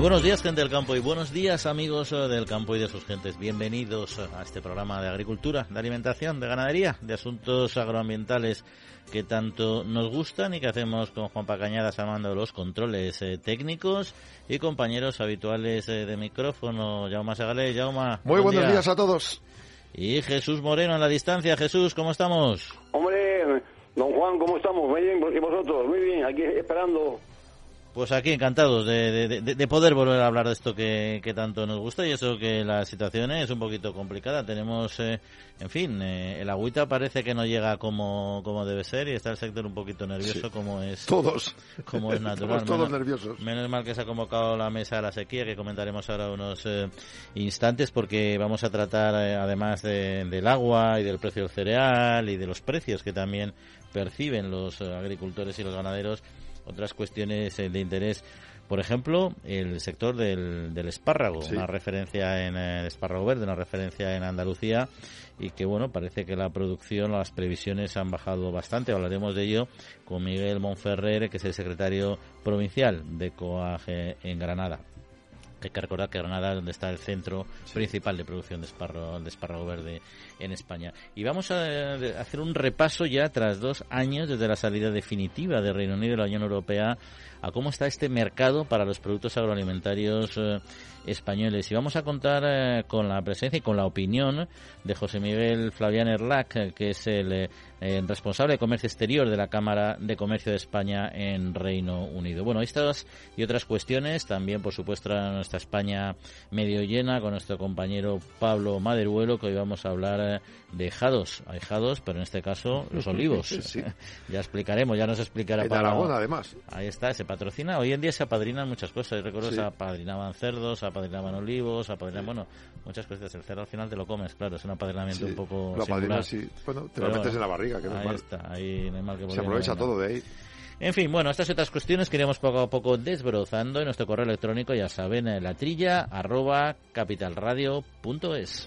Muy buenos días, gente del campo, y buenos días, amigos eh, del campo y de sus gentes. Bienvenidos a este programa de agricultura, de alimentación, de ganadería, de asuntos agroambientales que tanto nos gustan y que hacemos con Juan Pacañadas armando los controles eh, técnicos y compañeros habituales eh, de micrófono. Jaume Segale, Jauma. Muy buenos días a todos. Y Jesús Moreno en la distancia. Jesús, ¿cómo estamos? Hombre, don Juan, ¿cómo estamos? Muy bien, ¿y vosotros? Muy bien, aquí esperando pues aquí encantados de, de, poder volver a hablar de esto que, tanto nos gusta y eso que la situación es un poquito complicada. Tenemos, eh, en fin, eh, el agüita parece que no llega como, como debe ser y está el sector un poquito nervioso como es todos como es natural. todos nerviosos. Menos mal que se ha convocado la mesa de la sequía que comentaremos ahora unos eh, instantes porque vamos a tratar además del agua y del precio del cereal y de los precios que también perciben los agricultores y los ganaderos otras cuestiones eh, de interés. Por ejemplo, el sector del, del espárrago, una referencia en el espárrago verde, una referencia en Andalucía y que bueno, parece que la producción, las previsiones han bajado bastante. Hablaremos de ello con Miguel Monferrer, que es el secretario provincial de COAGE en Granada. Hay que recordar que Granada es donde está el centro principal de producción de espárrago, de espárrago verde en España. Y vamos a hacer un repaso ya tras dos años desde la salida definitiva del Reino Unido de la Unión Europea a cómo está este mercado para los productos agroalimentarios eh, españoles. Y vamos a contar eh, con la presencia y con la opinión de José Miguel Flavián Erlac, que es el eh, responsable de comercio exterior de la Cámara de Comercio de España en Reino Unido. Bueno, estas y otras cuestiones, también por supuesto nuestra España medio llena con nuestro compañero Pablo Maderuelo, que hoy vamos a hablar de jados. Hay jados, pero en este caso los olivos. ya explicaremos, ya nos explicará. En Aragón, además. Ahí está, se patrocina. Hoy en día se apadrinan muchas cosas. Recuerdo se apadrinaban cerdos, apadrinaban olivos, apadrinaban, bueno, muchas cosas. El cerdo al final te lo comes, claro, es un apadrinamiento un poco. Lo apadrinas, sí. Bueno, te lo metes en la barriga, que no ahí es mal. está, ahí no hay mal que Se aprovecha todo de ahí. En fin, bueno, estas y otras cuestiones que iremos poco a poco desbrozando en nuestro correo electrónico, ya saben, la trilla arroba capitalradio.es.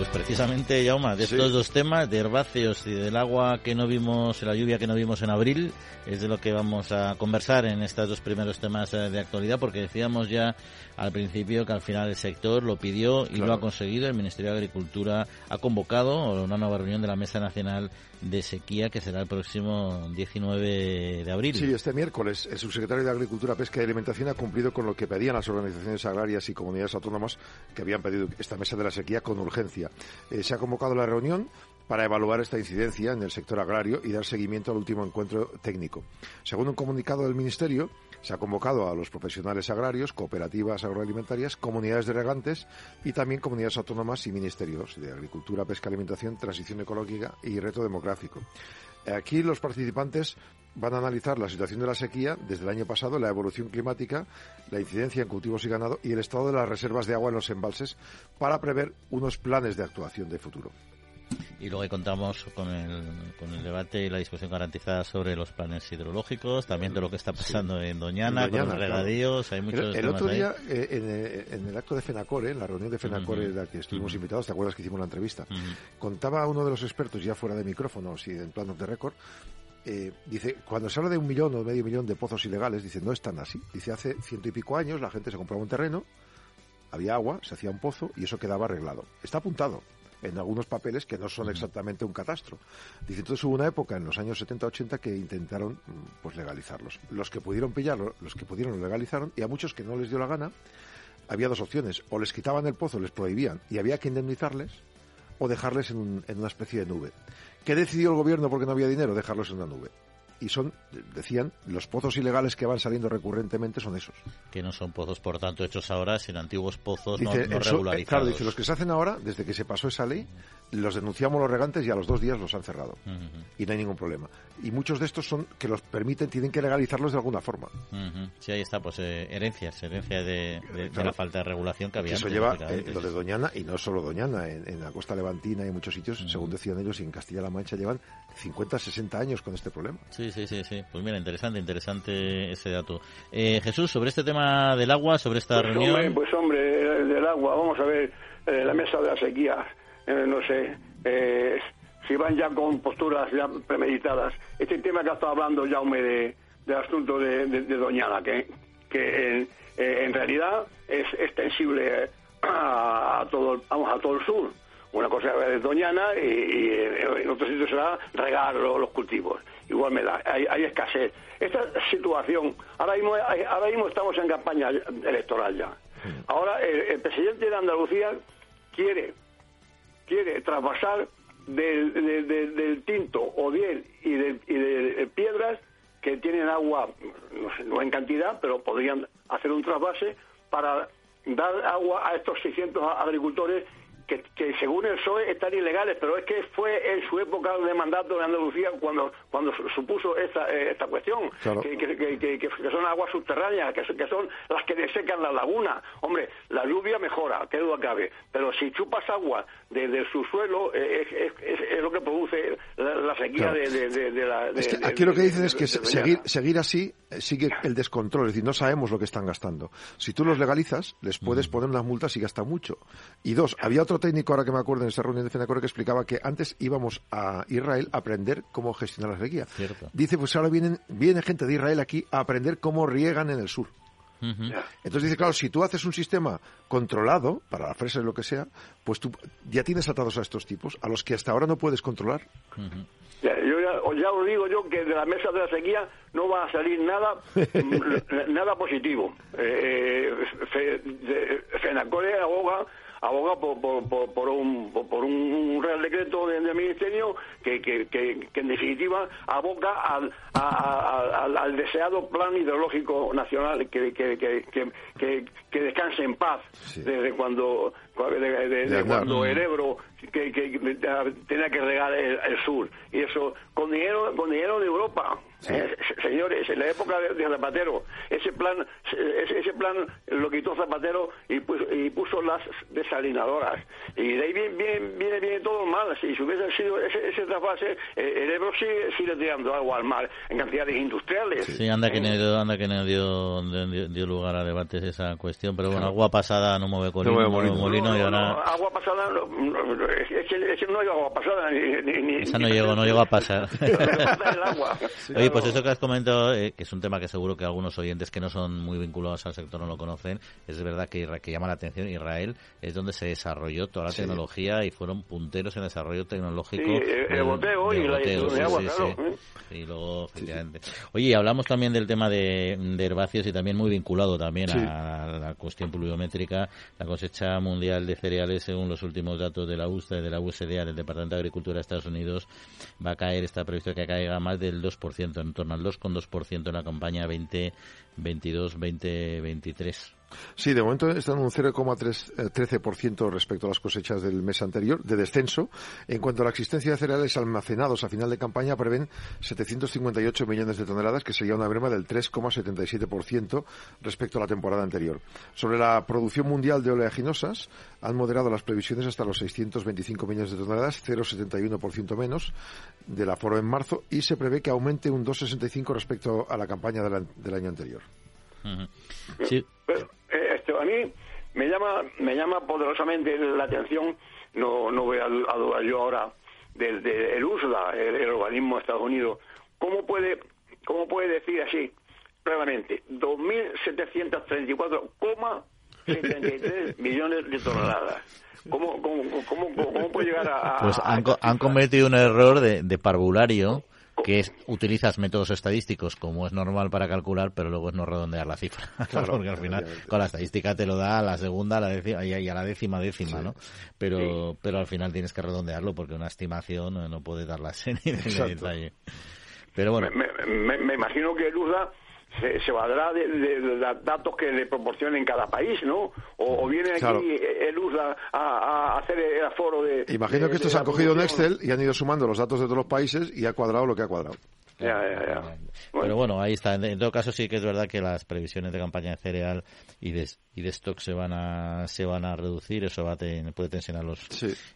Pues precisamente, Yauma, de estos dos temas, de herbáceos y del agua que no vimos, la lluvia que no vimos en abril, es de lo que vamos a conversar en estos dos primeros temas eh, de actualidad, porque decíamos ya al principio que al final el sector lo pidió y lo ha conseguido. El Ministerio de Agricultura ha convocado una nueva reunión de la Mesa Nacional de Sequía que será el próximo 19 de abril. Sí, este miércoles el subsecretario de Agricultura, Pesca y Alimentación ha cumplido con lo que pedían las organizaciones agrarias y comunidades autónomas que habían pedido esta Mesa de la Sequía con urgencia. Eh, se ha convocado la reunión para evaluar esta incidencia en el sector agrario y dar seguimiento al último encuentro técnico. Según un comunicado del Ministerio, se ha convocado a los profesionales agrarios, cooperativas agroalimentarias, comunidades de regantes y también comunidades autónomas y ministerios de Agricultura, Pesca, Alimentación, Transición Ecológica y Reto Demográfico. Aquí los participantes van a analizar la situación de la sequía desde el año pasado, la evolución climática, la incidencia en cultivos y ganado y el estado de las reservas de agua en los embalses para prever unos planes de actuación de futuro. Y luego contamos con el, con el debate y la discusión garantizada sobre los planes hidrológicos, también de lo que está pasando en, Doñana, con los regadíos. Hay muchos el otro día, eh, eh, en, el acto de FENACORE, en la reunión de FENACORE en la que estuvimos invitados, ¿te acuerdas que hicimos la entrevista? Contaba uno de los expertos, ya fuera de micrófonos y en planos de récord, eh, dice, cuando se habla de un millón o medio millón de pozos ilegales, dice, no es tan así. Dice, hace ciento y pico años la gente se compraba un terreno, había agua, se hacía un pozo y eso quedaba arreglado. Está apuntado en algunos papeles que no son exactamente un catastro. Dice, entonces hubo una época en los años 70-80 que intentaron mm, pues legalizarlos. Los que pudieron pillarlo, los que pudieron lo legalizaron y a muchos que no les dio la gana, había dos opciones. O les quitaban el pozo, les prohibían y había que indemnizarles o dejarles en, una especie de nube. ¿Qué decidió el gobierno porque no había dinero? Dejarlos en una nube. Y son, decían, los pozos ilegales que van saliendo recurrentemente son esos. Que no son pozos, por tanto, hechos ahora, sino antiguos pozos no, Dice, no el so- eh, regularizados. claro, dice, los que se hacen ahora, desde que se pasó esa ley, los denunciamos los regantes y a los dos días los han cerrado. Y no hay ningún problema. Y muchos de estos son que los permiten, tienen que legalizarlos de alguna forma. ujú. Sí, ahí está, pues eh, herencias, herencia de, de- de Claro. la falta de regulación que había eso antes, lleva, eh, lo de. Doñana, y no solo Doñana, en, en la costa levantina y en muchos sitios, según decían ellos, y en Castilla-La Mancha llevan 50, 60 años con este problema. Sí, sí, sí, sí. Pues mira, interesante, interesante ese dato. Eh, Jesús, sobre este tema del agua, sobre esta Pues reunión. hombre, pues hombre, el del agua, vamos a ver, eh, la mesa de la sequía, eh, no sé, eh, si van ya con posturas ya premeditadas. Este tema que ha estado hablando Jaume de, del asunto de, de- de Doñana, que, que en, eh, en realidad es extensible a, todo, el- vamos, a todo el sur. Una cosa es Doñana y, y en otro sitio será regar lo- los cultivos. Igual me da, hay, hay escasez. Esta situación, ahora mismo, ahora mismo estamos en campaña electoral ya. Ahora el, el presidente de Andalucía quiere quiere traspasar del, del- del- del tinto o diel y de, y de piedras que tienen agua, no, sé, no en cantidad, pero podrían hacer un trasvase para dar agua a estos 600 a- agricultores que, que según el PSOE están ilegales, pero es que fue en su época de mandato de Andalucía cuando cuando su- supuso esta, eh, esta cuestión, Claro. que, que- que- son aguas subterráneas, que, son- que son las que desecan la laguna. Hombre, la lluvia mejora, que duda cabe, pero si chupas agua desde su suelo, eh, es, es- lo que produce la, la sequía Claro. de, de- la... de- Es que de- aquí lo que dicen es que seguir, seguir así eh, sigue el descontrol, es decir, no sabemos lo que están gastando. Si tú los legalizas, les puedes poner unas multas y gasta mucho. Y dos, había otro técnico, ahora que me acuerdo, en esa reunión de FENACORE que explicaba que antes íbamos a Israel a aprender cómo gestionar la sequía. Cierto. Dice, pues ahora vienen, viene gente de Israel aquí a aprender cómo riegan en el sur. Entonces dice, claro, si tú haces un sistema controlado, para la fresa y lo que sea, pues tú ya tienes atados a estos tipos, a los que hasta ahora no puedes controlar. Ya, yo ya, o ya os digo yo que de la mesa de la sequía no va a salir nada nada positivo. Eh, Fe- de- Fenacore aboga aboga por, por, por, por un, por, por un real decreto de- del ministerio que, que, que, que en definitiva aboca al, a- a- al, al deseado plan ideológico nacional que, que, descanse en paz Sí. desde cuando de, de- de- cuando el Ebro que, que, que tenía que regar el, el sur. Y eso con dinero con dinero de Europa. Eh, se- señores en la época de, de Zapatero ese plan ese, ese plan lo quitó Zapatero y puso, y puso las desalinadoras. Y de ahí viene viene, viene, viene todo mal. Si se hubiese sido ese, ese trasvase eh, el Ebro sigue, sigue tirando agua al mar en cantidades industriales. Sí, anda que Eh, no dio, anda que no dio, dio, dio lugar a debates esa cuestión, pero bueno, agua pasada no mueve mueve no mueve y no, no, ahora no, agua pasada no, no, no, es, que, es que no hay agua pasada ni, ni, ni- esa no ni- llegó, no llegó a pasar. El agua. Oye, pues eso que has comentado, eh, que es un tema que seguro que algunos oyentes que no son muy vinculados al sector no lo conocen, es verdad que, que llama la atención. Israel es donde se desarrolló toda la Sí. tecnología y fueron punteros en el desarrollo tecnológico. Sí, el- el del- boteo y la de agua, claro, ¿eh? Y luego, efectivamente. Oye, y hablamos también del tema de, de herbáceos y también muy vinculado también Sí. a la cuestión pluviométrica. La cosecha mundial de cereales, según los últimos datos de la USDA, de la USDA, del Departamento de Agricultura de Estados Unidos, va a caer, está previsto que caiga más del 2%, en torno al 2,2% en la campaña 2022-2023. Sí, de momento están en un 0,13% respecto a las cosechas del mes anterior, de descenso. En cuanto a la existencia de cereales almacenados a final de campaña, prevén 758 millones de toneladas, que sería una merma del 3,77% respecto a la temporada anterior. Sobre la producción mundial de oleaginosas, han moderado las previsiones hasta los 625 millones de toneladas, 0,71% menos del aforo en marzo, y se prevé que aumente un 2,65% respecto a la campaña del año anterior. Ujú. Sí, Pero, a mí me llama me llama poderosamente la atención, no, no voy a, a dudar yo ahora, del, del el USDA, el, el organismo de Estados Unidos, ¿cómo puede, cómo puede decir así claramente 2.734,73 millones de toneladas? ¿Cómo, cómo, cómo, puede llegar a...? a- Pues a han, esta han cometido un error de, de parvulario que es utilizas métodos estadísticos como es normal para calcular, pero luego es no redondear la cifra. Claro, Porque al final con la estadística te lo da a la segunda a la décima, y a la décima décima, ¿no? Pero, pero al final tienes que redondearlo porque una estimación no, no puede dar la serie de detalle. Pero bueno. Me, imagino que el USDA se, se valdrá de, los datos que le proporcionen cada país, ¿no? O, viene aquí el USDA a, hacer el aforo de... Imagino que esto se ha cogido en Excel y han ido sumando los datos de todos los países y ha cuadrado lo que ha cuadrado. Pero bueno, ahí está. En, todo caso, sí que es verdad que las previsiones de campaña de cereal y de, y de stock se van a se van a reducir. Eso va puede tensionar los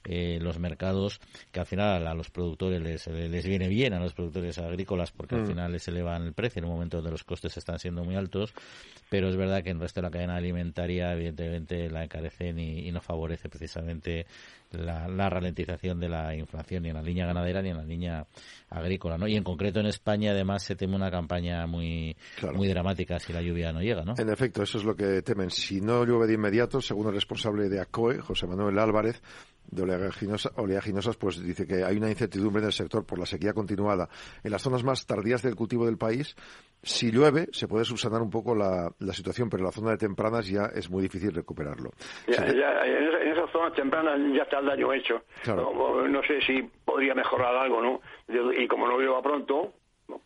eh, los mercados, que al final a los productores les, les viene bien a los productores agrícolas porque al mm. final les elevan el precio en un momento donde los costes están siendo muy altos. Pero es verdad que en el resto de la cadena alimentaria, evidentemente, la encarecen y, y no favorece precisamente la, ralentización de la inflación ni en la línea ganadera ni en la línea agrícola, ¿no? Y en concreto en España además se teme una campaña muy muy dramática si la lluvia no llega, ¿no? En efecto, eso es lo que temen. Si no llueve de inmediato, según el responsable de ACOE, José Manuel Álvarez, de oleaginosas, pues dice que hay una incertidumbre en el sector por la sequía continuada. En las zonas más tardías del cultivo del país, si llueve, se puede subsanar un poco la, situación, pero en la zona de tempranas ya es muy difícil recuperarlo. en, esas zonas tempranas ya está el daño hecho. No, sé si podría mejorar algo, ¿no? Y como no llueva pronto,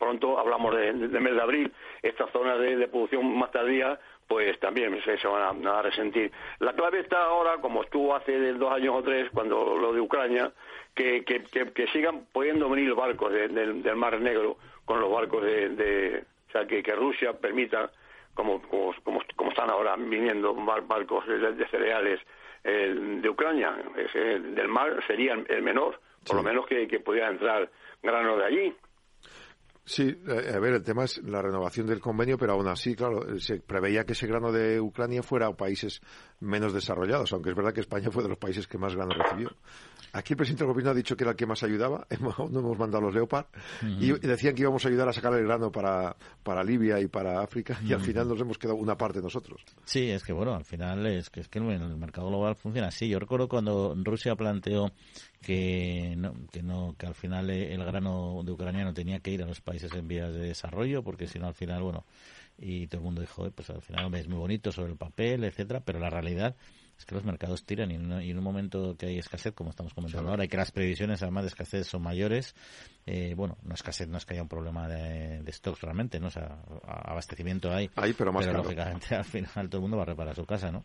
pronto hablamos de, mes de abril, estas zonas de, de producción más tardía pues también se, van a, resentir. La clave está ahora, como estuvo hace dos años o tres, cuando lo de Ucrania, que, que, sigan pudiendo venir barcos del Mar Negro con los barcos de, o sea, que, Rusia permita, como, como, como, están ahora viniendo barcos de, cereales eh, de Ucrania, ese, del mar sería el menor, por lo menos que, que pudiera entrar grano de allí. Sí, eh, a ver, el tema es la renovación del convenio, pero aún así, claro, se preveía que ese grano de Ucrania fuera a países menos desarrollados, aunque es verdad que España fue de los países que más grano recibió. Aquí el presidente del gobierno ha dicho que era el que más ayudaba, no hemos mandado los Leopard, y decían que íbamos a ayudar a sacar el grano para, para Libia y para África, y al final nos hemos quedado una parte nosotros. Sí, es que bueno, al final es que, es que el mercado global funciona así. Yo recuerdo cuando Rusia planteó que no, que no que al final el grano de Ucrania no tenía que ir a los países en vías de desarrollo porque si no al final bueno y todo el mundo dijo pues al final es muy bonito sobre el papel etcétera pero la realidad es que los mercados tiran y en, un momento que hay escasez como estamos comentando ahora y que las previsiones además de escasez son mayores eh, bueno no escasez no es que haya un problema de, de stocks realmente no o sea abastecimiento hay, hay pero más lógicamente al final todo el mundo va a reparar su casa no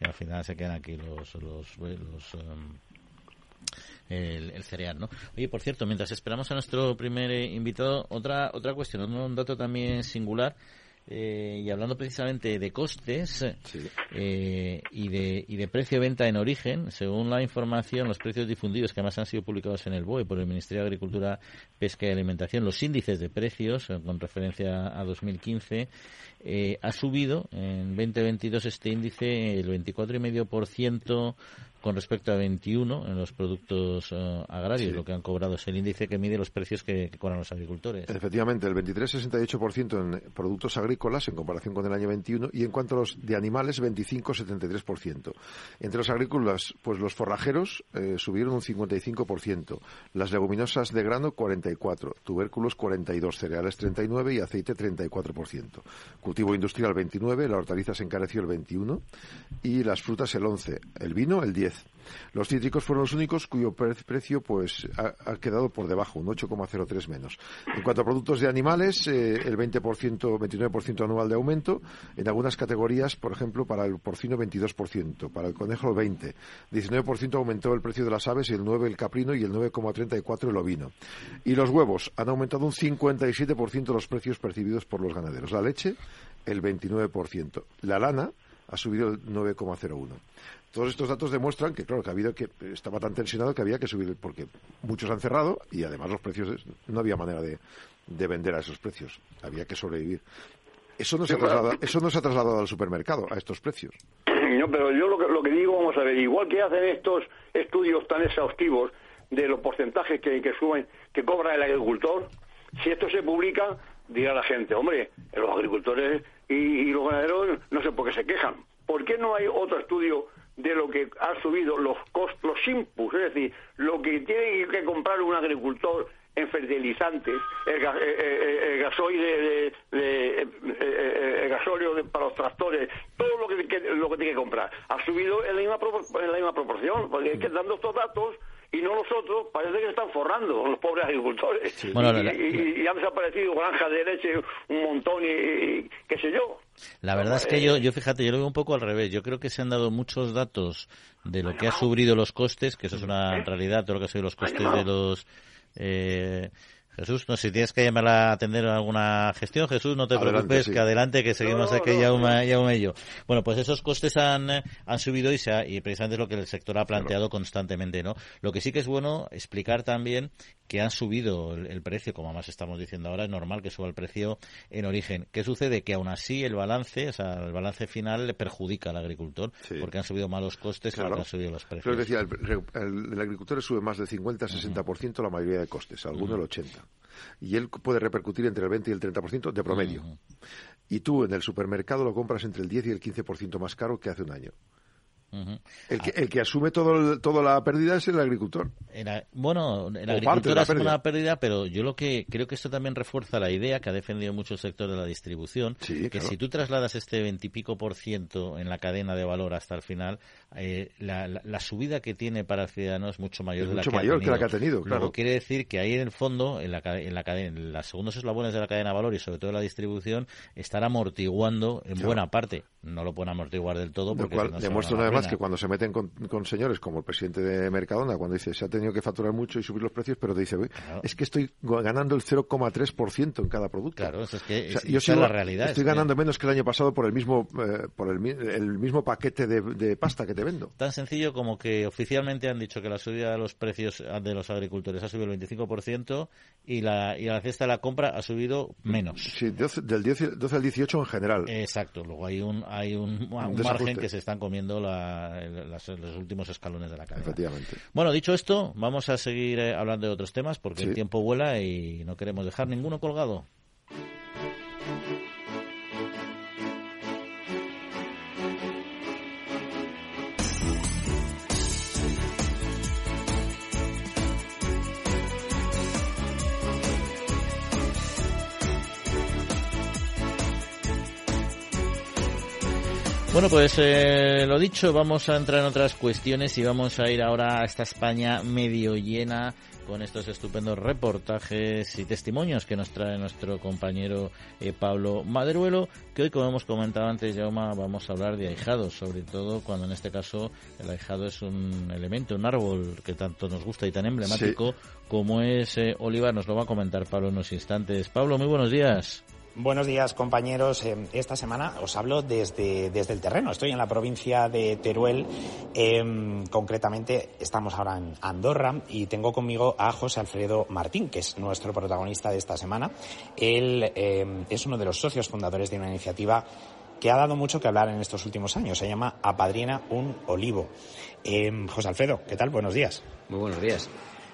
y al final se quedan aquí los los, los em, el, cereal, ¿no? Oye, por cierto, mientras esperamos a nuestro primer eh, invitado, otra otra cuestión, un dato también singular. Eh, y hablando precisamente de costes eh, y, de, y de precio de venta en origen, según la información, los precios difundidos que además han sido publicados en el BOE por el Ministerio de Agricultura, Pesca y Alimentación, los índices de precios con referencia a 2015, ha subido en 2022 este índice el 24,5% con respecto a 21 en los productos eh, agrarios. Lo que han cobrado es el índice que mide los precios que, cobran los agricultores. Efectivamente, el 23,68% en productos agrícolas en comparación con el año 21 y en cuanto a los de animales, 25,73%. Entre los agrícolas, pues los forrajeros eh, subieron un 55%, las leguminosas de grano 44%, tubérculos 42%, cereales 39% y aceite 34%. Cultivo industrial 29%, la hortaliza se encareció el 21% y las frutas el 11%, el vino el 10%. Los cítricos fueron los únicos cuyo precio pues ha, quedado por debajo, un 8,03 menos. En cuanto a productos de animales, eh, el 20%, 29% anual de aumento. En algunas categorías, por ejemplo, para el porcino 22%, para el conejo 20%. 19% aumentó el precio de las aves y el 9% el caprino y el 9,34% el ovino. Y los huevos han aumentado un 57% los precios percibidos por los ganaderos. La leche, el 29%. La lana ha subido el 9,01%. Todos estos datos demuestran que, claro, que ha habido que estaba tan tensionado que había que subir, porque muchos han cerrado y además los precios no había manera de, vender a esos precios, había que sobrevivir. Eso no, se ha trasladado, eso no se ha trasladado al supermercado, a estos precios. No, pero yo lo que, lo que digo, vamos a ver, igual que hacen estos estudios tan exhaustivos de los porcentajes que, que suben, que cobra el agricultor, si esto se publica, dirá la gente, hombre, los agricultores y, y los ganaderos no sé por qué se quejan. ¿Por qué no hay otro estudio de lo que ha subido los costos, los inputs, es decir, lo que tiene que comprar un agricultor en fertilizantes, el, eh, eh, eh, gasoil de, el gasóleo para los tractores, todo lo que, lo que tiene que comprar, ha subido en la misma, en la misma proporción, porque es que dando estos datos y no nosotros, parece que se están forrando los pobres agricultores. Y, han desaparecido granjas de leche un montón y, qué sé yo. La verdad es que yo, yo, fíjate, yo lo veo un poco al revés. Yo creo que se han dado muchos datos de lo que ha subido los costes, que eso es una realidad, todo lo que ha subido los costes de los... Eh, Jesús, no sé si tienes que llamar a atender alguna gestión, Jesús, no te preocupes, que adelante, que seguimos aquí ya un y yo. Bueno, pues esos costes han, han subido y, se y precisamente es lo que el sector ha planteado constantemente, ¿no? Lo que sí que es bueno explicar también que han subido el, precio, como más estamos diciendo ahora, es normal que suba el precio en origen. ¿Qué sucede? Que aún así el balance, o sea, el balance final le perjudica al agricultor, porque han subido malos costes y han subido los precios. Pero decía, el, agricultor sube más del 50-60% la mayoría de costes, alguno el 80% y él puede repercutir entre el 20 y el 30% de promedio. Y tú en el supermercado lo compras entre el 10 y el 15% más caro que hace un año el, que, el que asume todo toda la pérdida es el agricultor. bueno, el agricultor asume una pérdida, pero yo lo que creo que esto también refuerza la idea que ha defendido mucho el sector de la distribución, que si tú trasladas este veintipico por ciento en la cadena de valor hasta el final, eh, la, subida que tiene para el ciudadano es mucho mayor, de la, que mayor que, la que ha tenido. Claro. quiere decir que ahí en el fondo, en la, en la cadena, en los segundos eslabones de la cadena de valor y sobre todo la distribución, estar amortiguando en buena parte. No lo pueden amortiguar del todo porque demuestra una vez más que cuando se meten con, señores como el presidente de Mercadona, cuando dice se ha tenido que facturar mucho y subir los precios, pero te dice, es que estoy ganando el 0,3% en cada producto. Claro, es que yo la realidad. Estoy ganando menos que el año pasado por el mismo eh, por el, mismo paquete de, pasta que te vendo. Tan sencillo como que oficialmente han dicho que la subida de los precios de los agricultores ha subido el 25% y la, y la cesta de la compra ha subido menos. Sí, del 12 al 18 en general. Exacto, luego hay un, hay un, margen que se están comiendo los últimos escalones de la cadena. Efectivamente. Bueno, dicho esto, vamos a seguir eh, hablando de otros temas porque el tiempo vuela y no queremos dejar ninguno colgado. Bueno, pues eh, lo dicho, vamos a entrar en otras cuestiones y vamos a ir ahora a esta España medio llena con estos estupendos reportajes y testimonios que nos trae nuestro compañero eh, Pablo Maderuelo, que hoy, como hemos comentado antes, Jauma, vamos a hablar de ahijados, sobre todo cuando en este caso el ahijado es un elemento, un árbol que tanto nos gusta y tan emblemático como es eh, Olivar. Nos lo va a comentar Pablo en unos instantes. Pablo, muy buenos días. Buenos días, compañeros. Eh, esta semana os hablo desde, desde el terreno. Estoy en la provincia de Teruel. Em, concretamente, estamos ahora en Andorra y tengo conmigo a José Alfredo Martín, que es nuestro protagonista de esta semana. Él em, es uno de los socios fundadores de una iniciativa que ha dado mucho que hablar en estos últimos años. Se llama Apadrina un Olivo. Em, José Alfredo, ¿qué tal? Buenos días. Muy buenos días.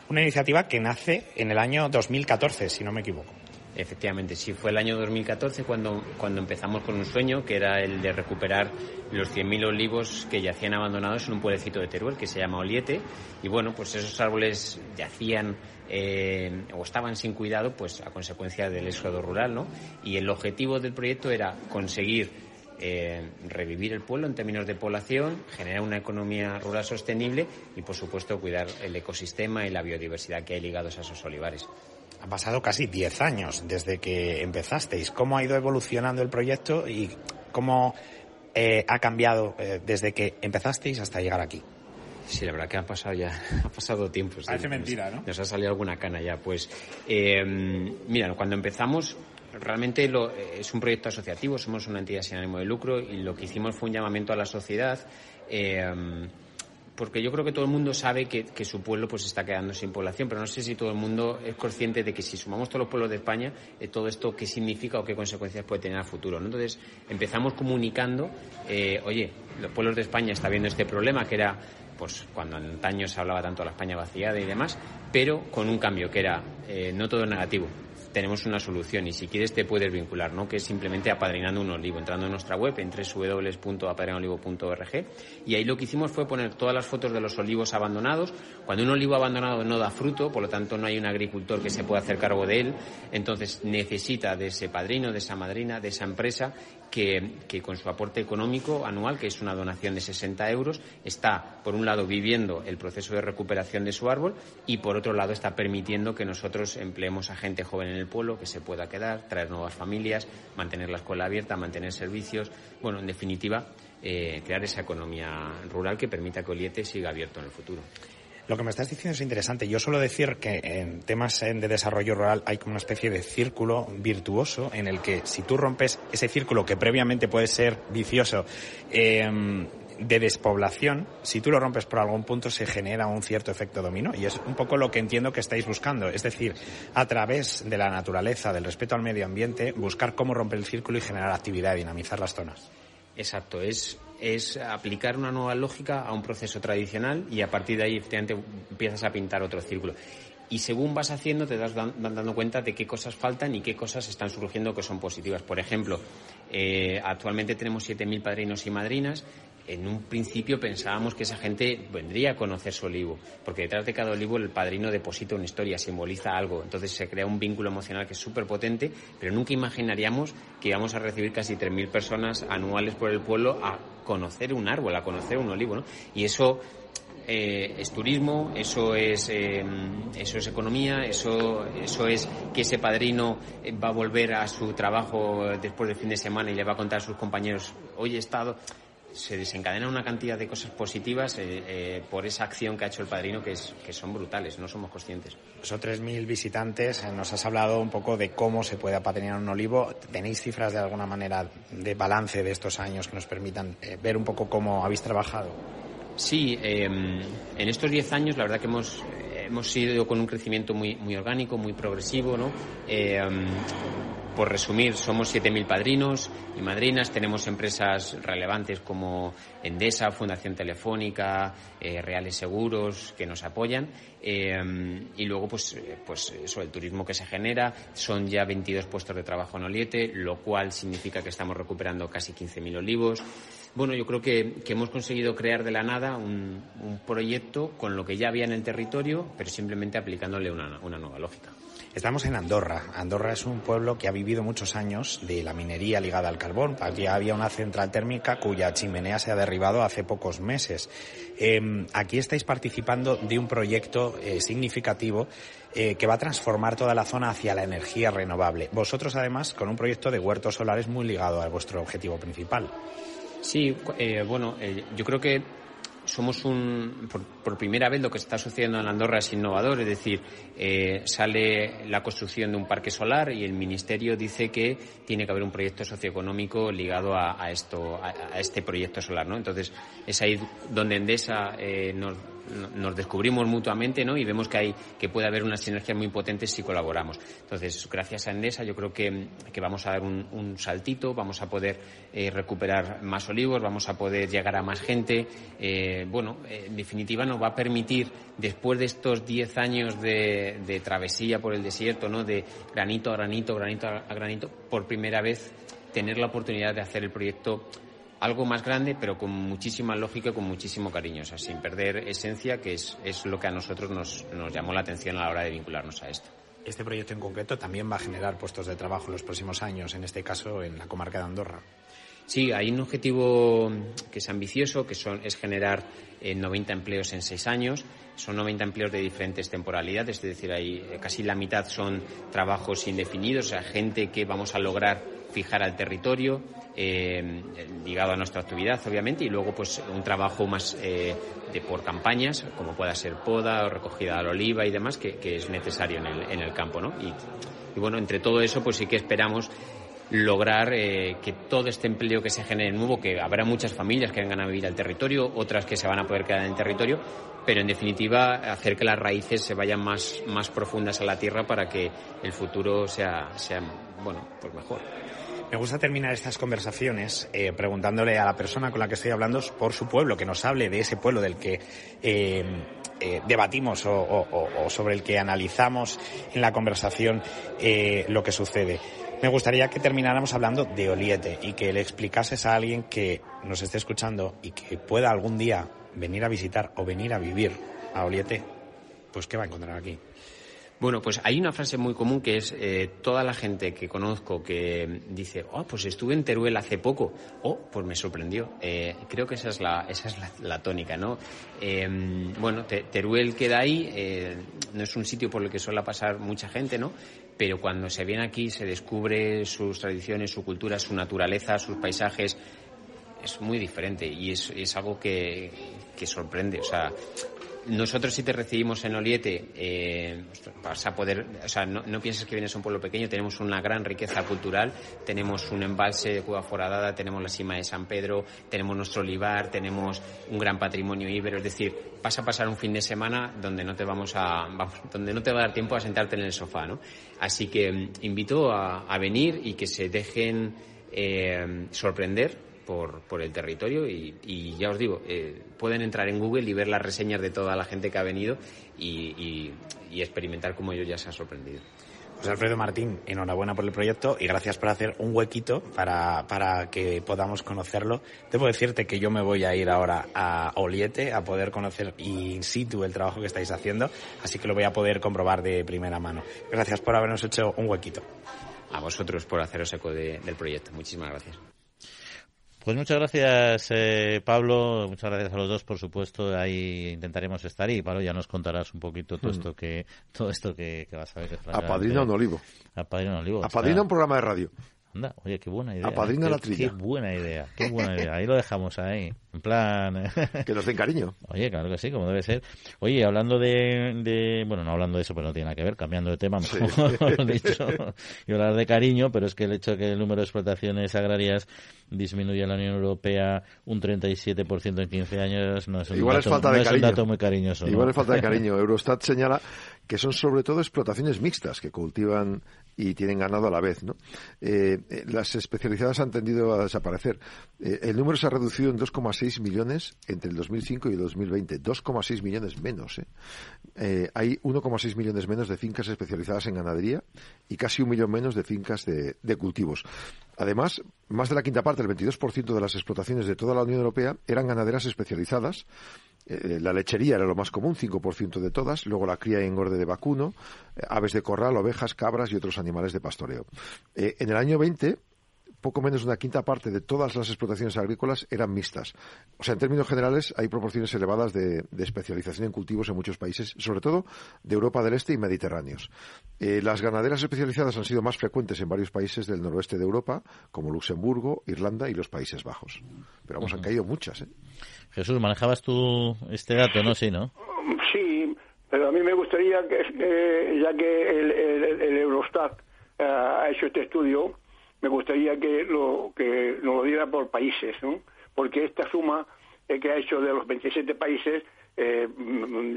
Una iniciativa que nace en el año 2014, si no me equivoco. Efectivamente, sí, fue el año 2014 cuando, cuando empezamos con un sueño que era el de recuperar los 100.000 olivos que yacían abandonados en un pueblecito de Teruel que se llama Oliete. Y bueno, pues esos árboles yacían eh, o estaban sin cuidado pues a consecuencia del éxodo rural, ¿no? Y el objetivo del proyecto era conseguir eh, revivir el pueblo en términos de población, generar una economía rural sostenible y, por supuesto, cuidar el ecosistema y la biodiversidad que hay ligados a esos olivares. Han pasado casi 10 años desde que empezasteis. ¿Cómo ha ido evolucionando el proyecto y cómo eh, ha cambiado eh, desde que empezasteis hasta llegar aquí? Sí, la verdad que ha pasado ya, ha pasado tiempo. Parece mentira, ¿no? Nos ha salido alguna cana ya. Pues, eh, mira, cuando empezamos, realmente lo, es un proyecto asociativo, somos una entidad sin ánimo de lucro y lo que hicimos fue un llamamiento a la sociedad. Eh, porque yo creo que todo el mundo sabe que, su pueblo pues está quedando sin población, pero no sé si todo el mundo es consciente de que si sumamos todos los pueblos de España, eh, todo esto qué significa o qué consecuencias puede tener a futuro. Entonces empezamos comunicando, eh, oye, los pueblos de España están viendo este problema que era pues cuando antaño se hablaba tanto de la España vaciada y demás, pero con un cambio que era eh, no todo negativo. Tenemos una solución y si quieres te puedes vincular, ¿no? Que es simplemente apadrinando un olivo, entrando en nuestra web en www.apadrinolivo.org y ahí lo que hicimos fue poner todas las fotos de los olivos abandonados. Cuando un olivo abandonado no da fruto, por lo tanto no hay un agricultor que se pueda hacer cargo de él, entonces necesita de ese padrino, de esa madrina, de esa empresa que, con su aporte económico anual, que es una donación de 60 euros, está, por un lado, viviendo el proceso de recuperación de su árbol y, por otro lado, está permitiendo que nosotros empleemos a gente joven en el pueblo que se pueda quedar, traer nuevas familias, mantener la escuela abierta, mantener servicios. Bueno, en definitiva, eh, crear esa economía rural que permita que Oliete siga abierto en el futuro. Lo que me estás diciendo es interesante. Yo suelo decir que en temas de desarrollo rural hay como una especie de círculo virtuoso en el que si tú rompes ese círculo que previamente puede ser vicioso, eh, de despoblación, si tú lo rompes por algún punto, se genera un cierto efecto dominó. Y es un poco lo que entiendo que estáis buscando. Es decir, a través de la naturaleza, del respeto al medio ambiente, buscar cómo romper el círculo y generar actividad dinamizar las zonas. Exacto, es, es aplicar una nueva lógica a un proceso tradicional y a partir de ahí efectivamente empiezas a pintar otro círculo. Y según vas haciendo te das dando cuenta de qué cosas faltan y qué cosas están surgiendo que son positivas. Por ejemplo, eh, actualmente tenemos 7.000 padrinos y madrinas en un principio pensábamos que esa gente vendría a conocer su olivo, porque detrás de cada olivo el padrino deposita una historia, simboliza algo, entonces se crea un vínculo emocional que es súper potente, pero nunca imaginaríamos que íbamos a recibir casi 3.000 personas anuales por el pueblo a conocer un árbol, a conocer un olivo, ¿no? Y eso eh, es turismo, eso es, eh, eso es economía, eso, eso es que ese padrino va a volver a su trabajo después del fin de semana y le va a contar a sus compañeros, hoy he estado se desencadena una cantidad de cosas positivas eh, eh, por esa acción que ha hecho el padrino que, es, que son brutales, no somos conscientes. Son 3.000 visitantes, eh, nos has hablado un poco de cómo se puede apadrinar un olivo. ¿Tenéis cifras de alguna manera de balance de estos años que nos permitan ver un poco cómo habéis trabajado? Sí, em, en estos 10 años la verdad que hemos hemos ido con un crecimiento muy, muy orgánico, muy progresivo, ¿no? Em, por resumir, somos 7.000 padrinos y madrinas, tenemos empresas relevantes como Endesa, Fundación Telefónica, eh, Reales Seguros que nos apoyan eh, y luego pues, eh, pues el turismo que se genera, son ya 22 puestos de trabajo en Oliete, lo cual significa que estamos recuperando casi 15.000 olivos. Bueno, yo creo que, hemos conseguido crear de la nada un, proyecto con lo que ya había en el territorio, pero simplemente aplicándole una nueva lógica. Estamos en Andorra. Andorra es un pueblo que ha vivido muchos años de la minería ligada al carbón. Aquí había una central térmica cuya chimenea se ha derribado hace pocos meses. Em, aquí estáis participando de un proyecto eh, significativo eh, que va a transformar toda la zona hacia la energía renovable. Vosotros, además, con un proyecto de huertos solares muy ligado a vuestro objetivo principal. Sí, eh, bueno, yo creo que somos un, por, primera vez lo que está sucediendo en Andorra es innovador, es decir, eh, sale la construcción de un parque solar y el Ministerio dice que tiene que haber un proyecto socioeconómico ligado a, esto, a, este proyecto solar, ¿no? Entonces es ahí donde Endesa eh, nos nos descubrimos mutuamente ¿no? y vemos que, hay, que puede haber unas sinergias muy potentes si colaboramos. Entonces, gracias a Endesa, yo creo que, vamos a dar un, saltito, vamos a poder eh, recuperar más olivos, vamos a poder llegar a más gente. Eh, bueno, en definitiva, nos va a permitir, después de estos 10 años de, de, travesía por el desierto, ¿no? de granito a granito, granito a granito, por primera vez tener la oportunidad de hacer el proyecto algo más grande, pero con muchísima lógica y con muchísimo cariño, o sea, sin perder esencia, que es, es lo que a nosotros nos, nos llamó la atención a la hora de vincularnos a esto. Este proyecto en concreto también va a generar puestos de trabajo en los próximos años, en este caso en la comarca de Andorra. Sí, hay un objetivo que es ambicioso, que son, es generar 90 eh, empleos en seis años. Son 90 empleos de diferentes temporalidades, es decir, hay, eh, casi la mitad son trabajos indefinidos, o sea, gente que vamos a lograr fijar al territorio, eh, ligado a nuestra actividad, obviamente, y luego pues un trabajo más de por campañas, como pueda ser poda o recogida la oliva y demás, que, es necesario en el, campo, ¿no? Y, y, bueno, entre todo eso, pues sí que esperamos lograr eh, que todo este empleo que se genere nuevo, que habrá muchas familias que vengan a vivir al territorio, otras que se van a poder quedar en el territorio, pero en definitiva hacer que las raíces se vayan más, más profundas a la tierra para que el futuro sea, sea bueno, pues mejor. Me gusta terminar estas conversaciones eh, preguntándole a la persona con la que estoy hablando por su pueblo, que nos hable de ese pueblo del que eh, eh, debatimos o, sobre el que analizamos en la conversación lo que sucede. Me gustaría que termináramos hablando de Oliete y que le explicases a alguien que nos esté escuchando y que pueda algún día venir a visitar o venir a vivir a Oliete, pues qué va a encontrar aquí. Bueno, pues hay una frase muy común que es eh, toda la gente que conozco que dice, oh, pues estuve en Teruel hace poco, oh, pues me sorprendió. Eh, creo que esa es la, esa es la, tónica, ¿no? Em, bueno, Teruel queda ahí, eh, no es un sitio por el que suele pasar mucha gente, ¿no? Pero cuando se viene aquí se descubre sus tradiciones, su cultura, su naturaleza, sus paisajes, es muy diferente y es, es algo que, que sorprende. O sea, nosotros si te recibimos en Oliete eh, vas a poder, o sea, no, pienses que vienes a un pueblo pequeño, tenemos una gran riqueza cultural, tenemos un embalse de Cuba Foradada, tenemos la cima de San Pedro, tenemos nuestro olivar, tenemos un gran patrimonio íbero, es decir, vas a pasar un fin de semana donde no te vamos a, donde no te va a dar tiempo a sentarte en el sofá, ¿no? Así que mm, invito a, venir y que se dejen eh, sorprender por, por el territorio y, ya os digo, eh, pueden entrar en Google y ver las reseñas de toda la gente que ha venido y, experimentar cómo ellos ya se han sorprendido. José Alfredo Martín, enhorabuena por el proyecto y gracias por hacer un huequito para, para, que podamos conocerlo. Debo decirte que yo me voy a ir ahora a Oliete a poder conocer in situ el trabajo que estáis haciendo, así que lo voy a poder comprobar de primera mano. Gracias por habernos hecho un huequito. A vosotros por haceros eco del proyecto. Muchísimas gracias. Pues muchas gracias, eh, Pablo. Muchas gracias a los dos, por supuesto. Ahí intentaremos estar y, Pablo, ya nos contarás un poquito todo esto que todo esto que, vas a ver. A Padrino un olivo. A Padrino olivo. A Padrino un programa de radio. Anda, oye, qué buena idea. Apadrina ¿eh? la trilla. Qué buena idea, qué buena idea. Ahí lo dejamos ahí. En plan. que nos den cariño. Oye, claro que sí, como debe ser. Oye, hablando de, de. Bueno, no hablando de eso, pero no tiene nada que ver, cambiando de tema, mejor dicho. Y hablar de cariño, pero es que el hecho de que el número de explotaciones agrarias disminuye en la Unión Europea un 37% en 15 años no es un, Igual dato, es falta de no cariño. es un dato muy cariñoso. Igual es falta de cariño. Eurostat señala que son sobre todo explotaciones mixtas que cultivan y tienen ganado a la vez. ¿no? Eh, eh, las especializadas han tendido a desaparecer. Eh, el número se ha reducido en 2,6 millones entre el 2005 y el 2020. 2,6 millones menos. hay 1,6 millones menos de fincas especializadas en ganadería y casi un millón menos de fincas de, de cultivos. Además, más de la quinta parte, el 22% de las explotaciones de toda la Unión Europea eran ganaderas especializadas eh, la lechería era lo más común, 5% de todas, luego la cría y engorde de vacuno, eh, aves de corral, ovejas, cabras y otros animales de pastoreo. Eh, en el año 20, poco menos de una quinta parte de todas las explotaciones agrícolas eran mixtas. O sea, en términos generales, hay proporciones elevadas de, especialización en cultivos en muchos países, sobre todo de Europa del Este y mediterráneos. las ganaderas especializadas han sido más frecuentes en varios países del noroeste de Europa, como Luxemburgo, Irlanda y los Países Bajos. Pero vamos, han caído muchas. ¿eh? Jesús, manejabas tú este dato, ¿no? Sí, ¿no? Sí, pero a mí me gustaría que, ya que el, Eurostat eh, ha hecho este estudio, me gustaría que lo que nos lo diera por países, ¿no? Porque esta suma eh, que ha hecho de los 27 países, eh,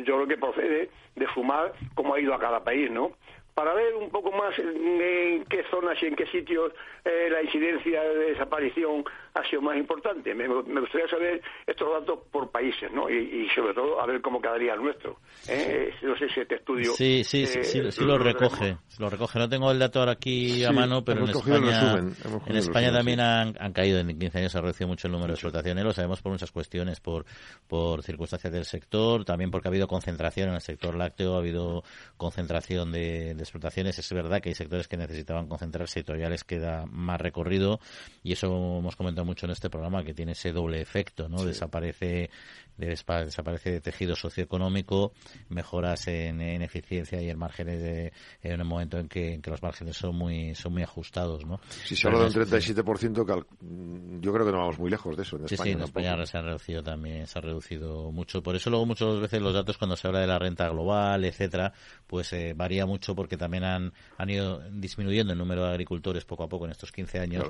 yo creo que procede de sumar cómo ha ido a cada país, ¿no? para ver un poco más en qué zonas y en qué sitios eh, la incidencia de desaparición ha sido más importante. Me, gustaría saber estos datos por países, ¿no? Y, sobre todo a ver cómo quedaría el nuestro. ¿eh? No sé si este estudio... Sí, sí, sí, sí, lo, recoge. Lo recoge. No tengo el dato ahora aquí a mano, pero en España, en España también han, caído en 15 años, ha reducido mucho el número de explotaciones. Lo sabemos por muchas cuestiones, por, por circunstancias del sector, también porque ha habido concentración en el sector lácteo, ha habido concentración de explotaciones. Es verdad que hay sectores que necesitaban concentrarse y todavía les queda más recorrido y eso hemos comentado mucho en este programa que tiene ese doble efecto, ¿no? Desaparece desaparece tejido socioeconómico, mejoras en, eficiencia y en márgenes de, en un momento en que, los márgenes son muy son muy ajustados, ¿no? Si se habla de un 37%, yo creo que no vamos muy lejos de eso en España. Sí, en España se ha reducido también, se ha reducido mucho. Por eso luego muchas veces los datos cuando se habla de la renta global, etcétera, pues eh, varía mucho porque porque también han, han ido disminuyendo el número de agricultores poco a poco en estos 15 años.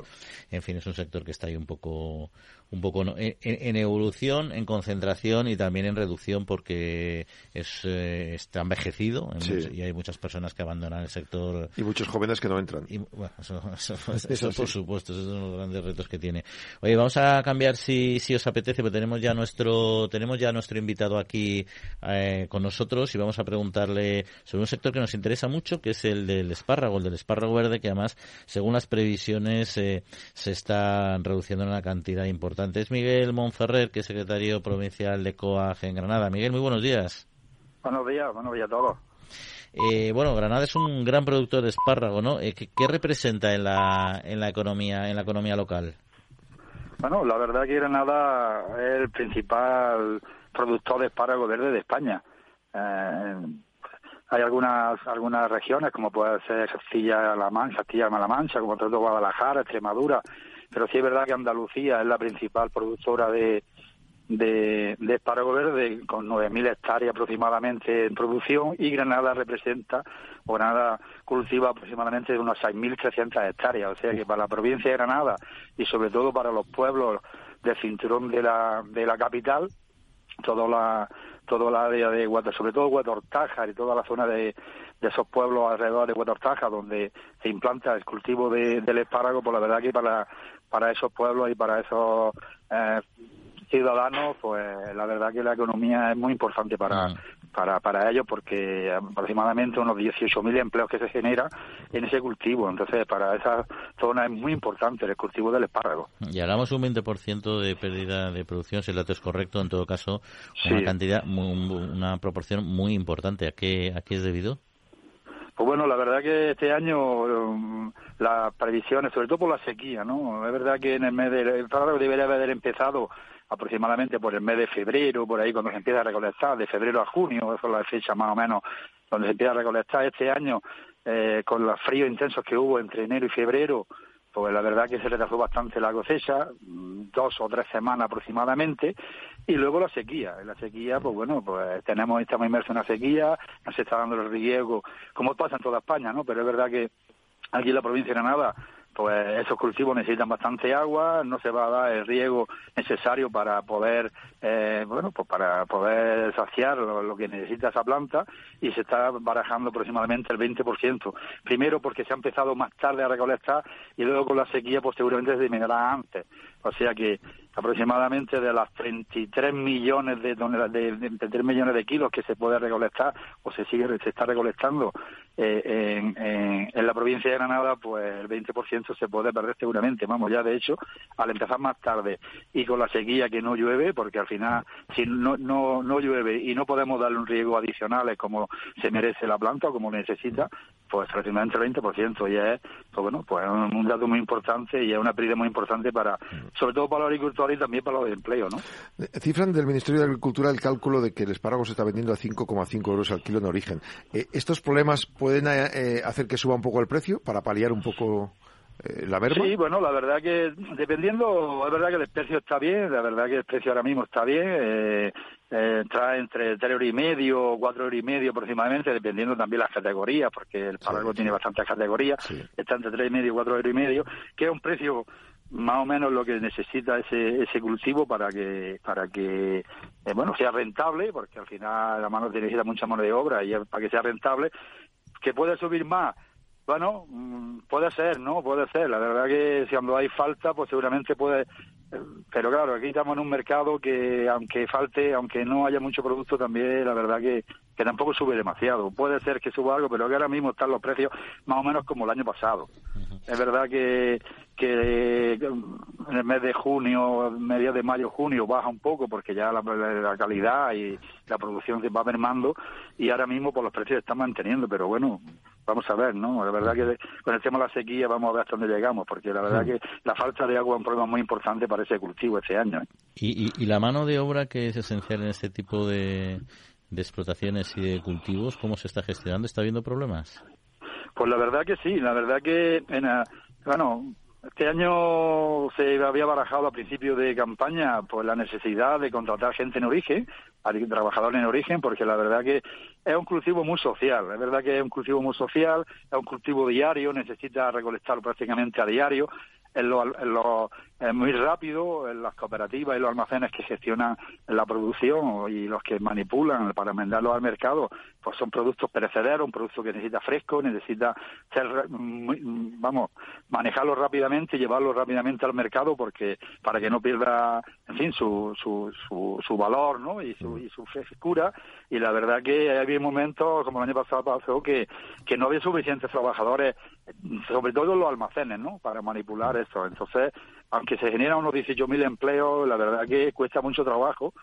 En fin, es un sector que está ahí un poco, un poco en, evolución, en concentración y también en reducción porque es, eh, está envejecido y hay muchas personas que abandonan el sector. Y muchos jóvenes que no entran. Y, bueno, eso, por supuesto, esos son los grandes retos que tiene. Oye, vamos a cambiar si, si os apetece, porque tenemos ya nuestro, tenemos ya nuestro invitado aquí eh, con nosotros y vamos a preguntarle sobre un sector que nos interesa mucho, que es el del espárrago, el del espárrago verde, que además, según las previsiones, eh, se está reduciendo en una cantidad importante. Es Miguel Monferrer, que es secretario provincial de COAG en Granada. Miguel, muy buenos días. Buenos días, buenos días a todos. Eh, bueno, Granada es un gran productor de espárrago, ¿no? Eh, ¿qué, representa en la, en la economía en la economía local? Bueno, la verdad que Granada es el principal productor de espárrago verde de España. Eh, hay algunas algunas regiones, como puede ser Castilla-La Mancha, Castilla-La Mancha, como todo Guadalajara, Extremadura, pero sí es verdad que Andalucía es la principal productora de, de, de espárrago verde, con 9.000 hectáreas aproximadamente en producción, y Granada representa, o Granada cultiva aproximadamente unas 6.300 hectáreas. O sea que para la provincia de Granada y sobre todo para los pueblos del cinturón de la, de la capital, toda la, todo la área de sobre todo Huetortájar y toda la zona de, de esos pueblos alrededor de Huetortájar donde se implanta el cultivo de, del espárrago, pues la verdad que para, para esos pueblos y para esos eh, ciudadanos, pues la verdad que la economía es muy importante para, mm. para, para ellos porque aproximadamente unos 18.000 empleos que se generan en ese cultivo. Entonces, para esa zona es muy importante el cultivo del espárrago. Y hablamos un 20% de pérdida de producción, si el dato es correcto, en todo caso, una cantidad, una proporción muy importante. ¿A qué, a qué es debido? Pues bueno, la verdad que este año um, las previsiones, sobre todo por la sequía, ¿no? Es verdad que en el mes de el debería haber empezado aproximadamente por el mes de febrero, por ahí cuando se empieza a recolectar, de febrero a junio, eso es la fecha más o menos donde se empieza a recolectar este año, eh, con los fríos intensos que hubo entre enero y febrero, pues la verdad que se retrasó bastante la cosecha, mm, dos o tres semanas aproximadamente, y luego la sequía. La sequía, pues bueno, pues tenemos, estamos inmersos en una sequía, nos está dando el riego, como pasa en toda España, ¿no? Pero es verdad que aquí en la provincia de Granada pues esos cultivos necesitan bastante agua, no se va a dar el riego necesario para poder, eh, bueno, pues para poder saciar lo, que necesita esa planta y se está barajando aproximadamente el 20%. Primero porque se ha empezado más tarde a recolectar y luego con la sequía pues seguramente se disminuirá antes. O sea que aproximadamente de las 33 millones de, de, de, millones de kilos que se puede recolectar o se sigue se está recolectando eh, en, en, la provincia de Granada, pues el 20% se puede perder seguramente. Vamos, ya de hecho, al empezar más tarde y con la sequía que no llueve, porque al final si no, no, no llueve y no podemos darle un riego adicional como se merece la planta o como necesita, pues prácticamente el 20% y es pues bueno pues un dato muy importante y es una pérdida muy importante para sobre todo para los y también para los empleos ¿no? Eh, cifran del Ministerio de Agricultura el cálculo de que el espárrago se está vendiendo a 5,5 euros al kilo en origen eh, estos problemas pueden eh, hacer que suba un poco el precio para paliar un poco la merma? Sí, bueno, la verdad que dependiendo, es verdad que el precio está bien, la verdad que el precio ahora mismo está bien, eh, eh, trae entre tres euros y medio, cuatro euros y medio aproximadamente, dependiendo también las categorías, porque el paraguas tiene bastantes categorías, está entre tres y medio y cuatro euros y medio, que es un precio más o menos lo que necesita ese, ese cultivo para que para que eh, bueno sea rentable porque al final la mano necesita mucha mano de obra y para que sea rentable que puede subir más bueno mm, puede ser no puede ser la verdad que si cuando hay falta pues seguramente puede pero claro, aquí estamos en un mercado que aunque falte, aunque no haya mucho producto, también la verdad que, que tampoco sube demasiado. Puede ser que suba algo, pero que ahora mismo están los precios más o menos como el año pasado. Es verdad que, que en el mes de junio, mediados de mayo, junio, baja un poco porque ya la, la, calidad y la producción se va mermando y ahora mismo por pues, los precios se están manteniendo, pero bueno, vamos a ver, ¿no? La verdad que con el tema de la sequía vamos a ver hasta dónde llegamos, porque la verdad que la falta de agua es un problema muy importante para ese cultivo este año. ¿eh? ¿Y, y, la mano de obra que es esencial en este tipo de, de explotaciones y de cultivos, cómo se está gestionando? ¿Está habiendo problemas? Pues la verdad que sí, la verdad que, en, bueno, Este año se había barajado a principio de campaña pues la necesidad de contratar gente en origen, trabajadores en origen, porque la verdad que es un cultivo muy social, es verdad que es un cultivo muy social, es un cultivo diario, necesita recolectarlo prácticamente a diario, es lo, muy rápido en las cooperativas y los almacenes que gestionan la producción y los que manipulan para mandarlo al mercado, pues son productos perecederos, un producto que necesita fresco, necesita ser, vamos, manejarlo rápidamente, llevarlo rápidamente al mercado porque para que no pierda, en fin, su, su, su, valor, ¿no? Y su, y su frescura. Y la verdad que había momentos, como el año pasado pasó, que, que no había suficientes trabajadores, sobre todo los almacenes, ¿no? Para manipular esto. Entonces, aunque se generan unos 18.000 empleos, la verdad que cuesta mucho trabajo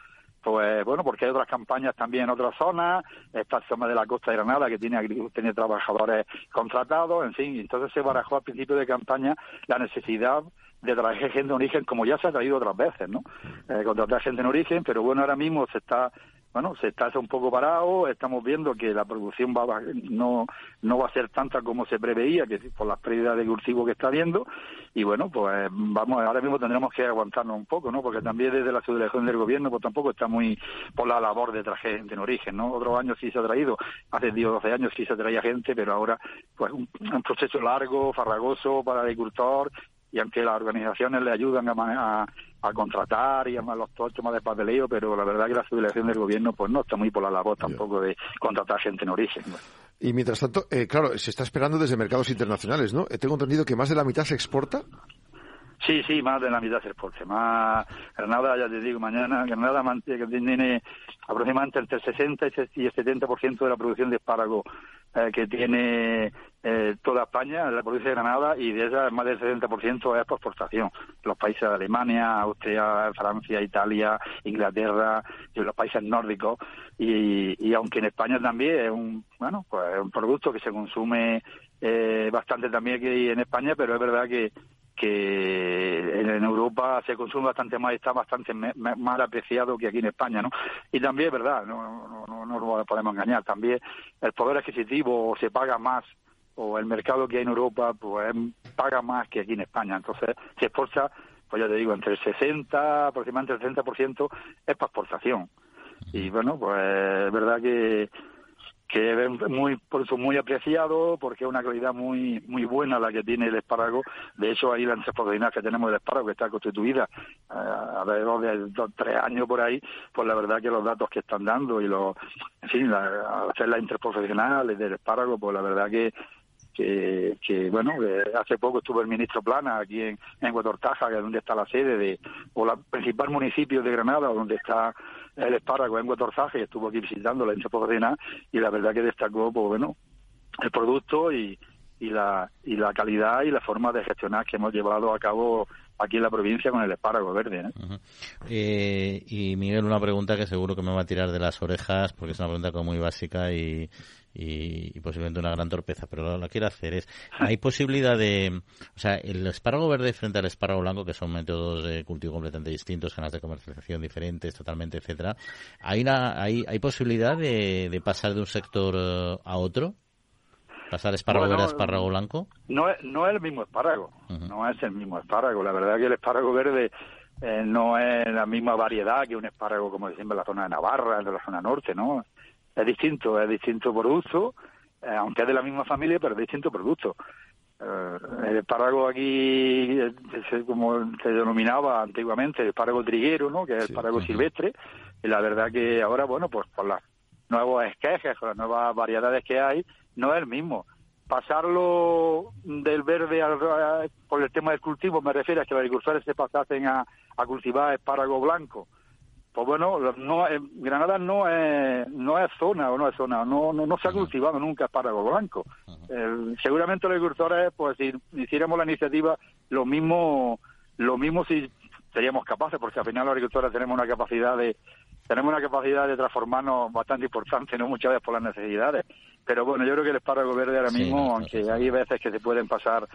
pues bueno, porque hay otras campañas también en otras zonas, esta zona de la costa de Granada que tiene, tiene trabajadores contratados, en fin, entonces se barajó al principio de campaña la necesidad de traer gente en origen, como ya se ha traído otras veces, ¿no? Eh, contratar gente en origen, pero bueno, ahora mismo se está bueno, se está un poco parado, estamos viendo que la producción va, no, no va a ser tanta como se preveía, que por las pérdidas de cultivo que está habiendo, y bueno, pues vamos, ahora mismo tendremos que aguantarnos un poco, ¿no? Porque también desde la subdelegación del gobierno, pues tampoco está muy por la labor de traer gente en origen, ¿no? Otros años sí se ha traído, hace 10 o 12 años sí se traía gente, pero ahora, pues un, un proceso largo, farragoso para el agricultor, y aunque las organizaciones le ayudan a, a, contratar y a los todo el tema de papeleo, pero la verdad que la subdelegación del gobierno pues no está muy por la labor tampoco de contratar gente en origen. Y mientras tanto, eh, claro, se está esperando desde mercados internacionales, ¿no? Eh, tengo entendido que más de la mitad se exporta. Sí, sí, más de la mitad se exporta. Más Granada, ya te digo, mañana Granada tiene aproximadamente entre el 60 y el 70% de la producción de espárrago eh, que tiene eh, toda España, la provincia de Granada, y de esa más del 70% es por exportación. Los países de Alemania, Austria, Francia, Italia, Inglaterra, y los países nórdicos. Y, y aunque en España también es un, bueno, pues es un producto que se consume eh, bastante también aquí en España, pero es verdad que que en Europa se consume bastante más y está bastante más apreciado que aquí en España, ¿no? Y también es verdad, no, no, no, no podemos engañar, también el poder adquisitivo se paga más o el mercado que hay en Europa pues paga más que aquí en España, entonces se exporta, pues ya te digo, entre el 60, aproximadamente el 60% es para exportación. Y bueno, pues es verdad que que es muy por eso muy apreciado porque es una calidad muy muy buena la que tiene el espárrago. De hecho ahí la antropogenaria que tenemos del espárrago que está constituida eh, alrededor de dos, tres años por ahí pues la verdad que los datos que están dando y los en fin la, hacer la interprofesional del espárrago pues la verdad que que, bueno, hace poco estuvo el ministro Plana aquí en, en que es donde está la sede de, o la principal municipio de Granada, donde está el espárrago en Huetortaja, y estuvo aquí visitando la Profesional, y la verdad que destacó, pues bueno, el producto y, y la, y la calidad y la forma de gestionar que hemos llevado a cabo aquí en la provincia con el espárrago verde. ¿eh? Eh, y Miguel, una pregunta que seguro que me va a tirar de las orejas porque es una pregunta como muy básica y, y, posiblemente una gran torpeza, pero lo, que quiero hacer es, ¿hay posibilidad de, o sea, el espárrago verde frente al espárrago blanco, que son métodos de cultivo completamente distintos, canales de comercialización diferentes, totalmente, etcétera, ¿hay, una, hay, hay posibilidad de, de pasar de un sector eh, a otro? ¿Pasar espárrago verde a espárrago blanco? No es, no es el mismo espárrago, no es el mismo espárrago. La verdad que el espárrago verde eh, no es la misma variedad que un espárrago, como decimos, en la zona de Navarra, en la zona norte, ¿no? Es distinto, es distinto producto, eh, aunque es de la misma familia, pero es distinto producto. Eh, el espárrago aquí, como se denominaba antiguamente, el espárrago triguero, ¿no? que es el espárrago silvestre, y la verdad que ahora, bueno, pues por las nuevos esquejes, con las nuevas variedades que hay, no es el mismo. Pasarlo del verde al, por el tema del cultivo, me refiero a que los agricultores se pasasen a, a cultivar espárrago blanco pues bueno, no, Granada no es, no es zona o no es zona, no, no, se ha cultivado nunca espárrago blanco. seguramente los agricultores, pues si hiciéramos la iniciativa, lo mismo, lo mismo si seríamos capaces, porque al final los agricultores tenemos una capacidad de tenemos una capacidad de transformarnos bastante importante, no muchas veces por las necesidades. Pero bueno, yo creo que el espárrago verde ahora mismo, aunque hay veces que se pueden pasar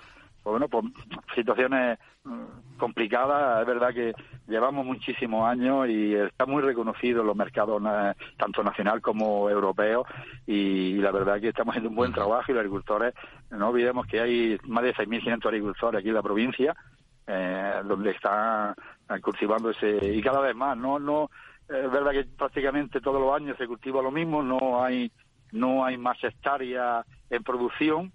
pues bueno, pues situaciones mm, complicadas. Es verdad que llevamos muchísimos años y está muy reconocido en los mercados tanto nacional como europeo y, la verdad que estamos haciendo un buen trabajo y los agricultores, no olvidemos que hay más de 6.500 agricultores aquí en la provincia eh, donde están cultivando ese y cada vez más, no no es verdad que prácticamente todos los años se cultiva lo mismo, no hay no hay más hectáreas en producción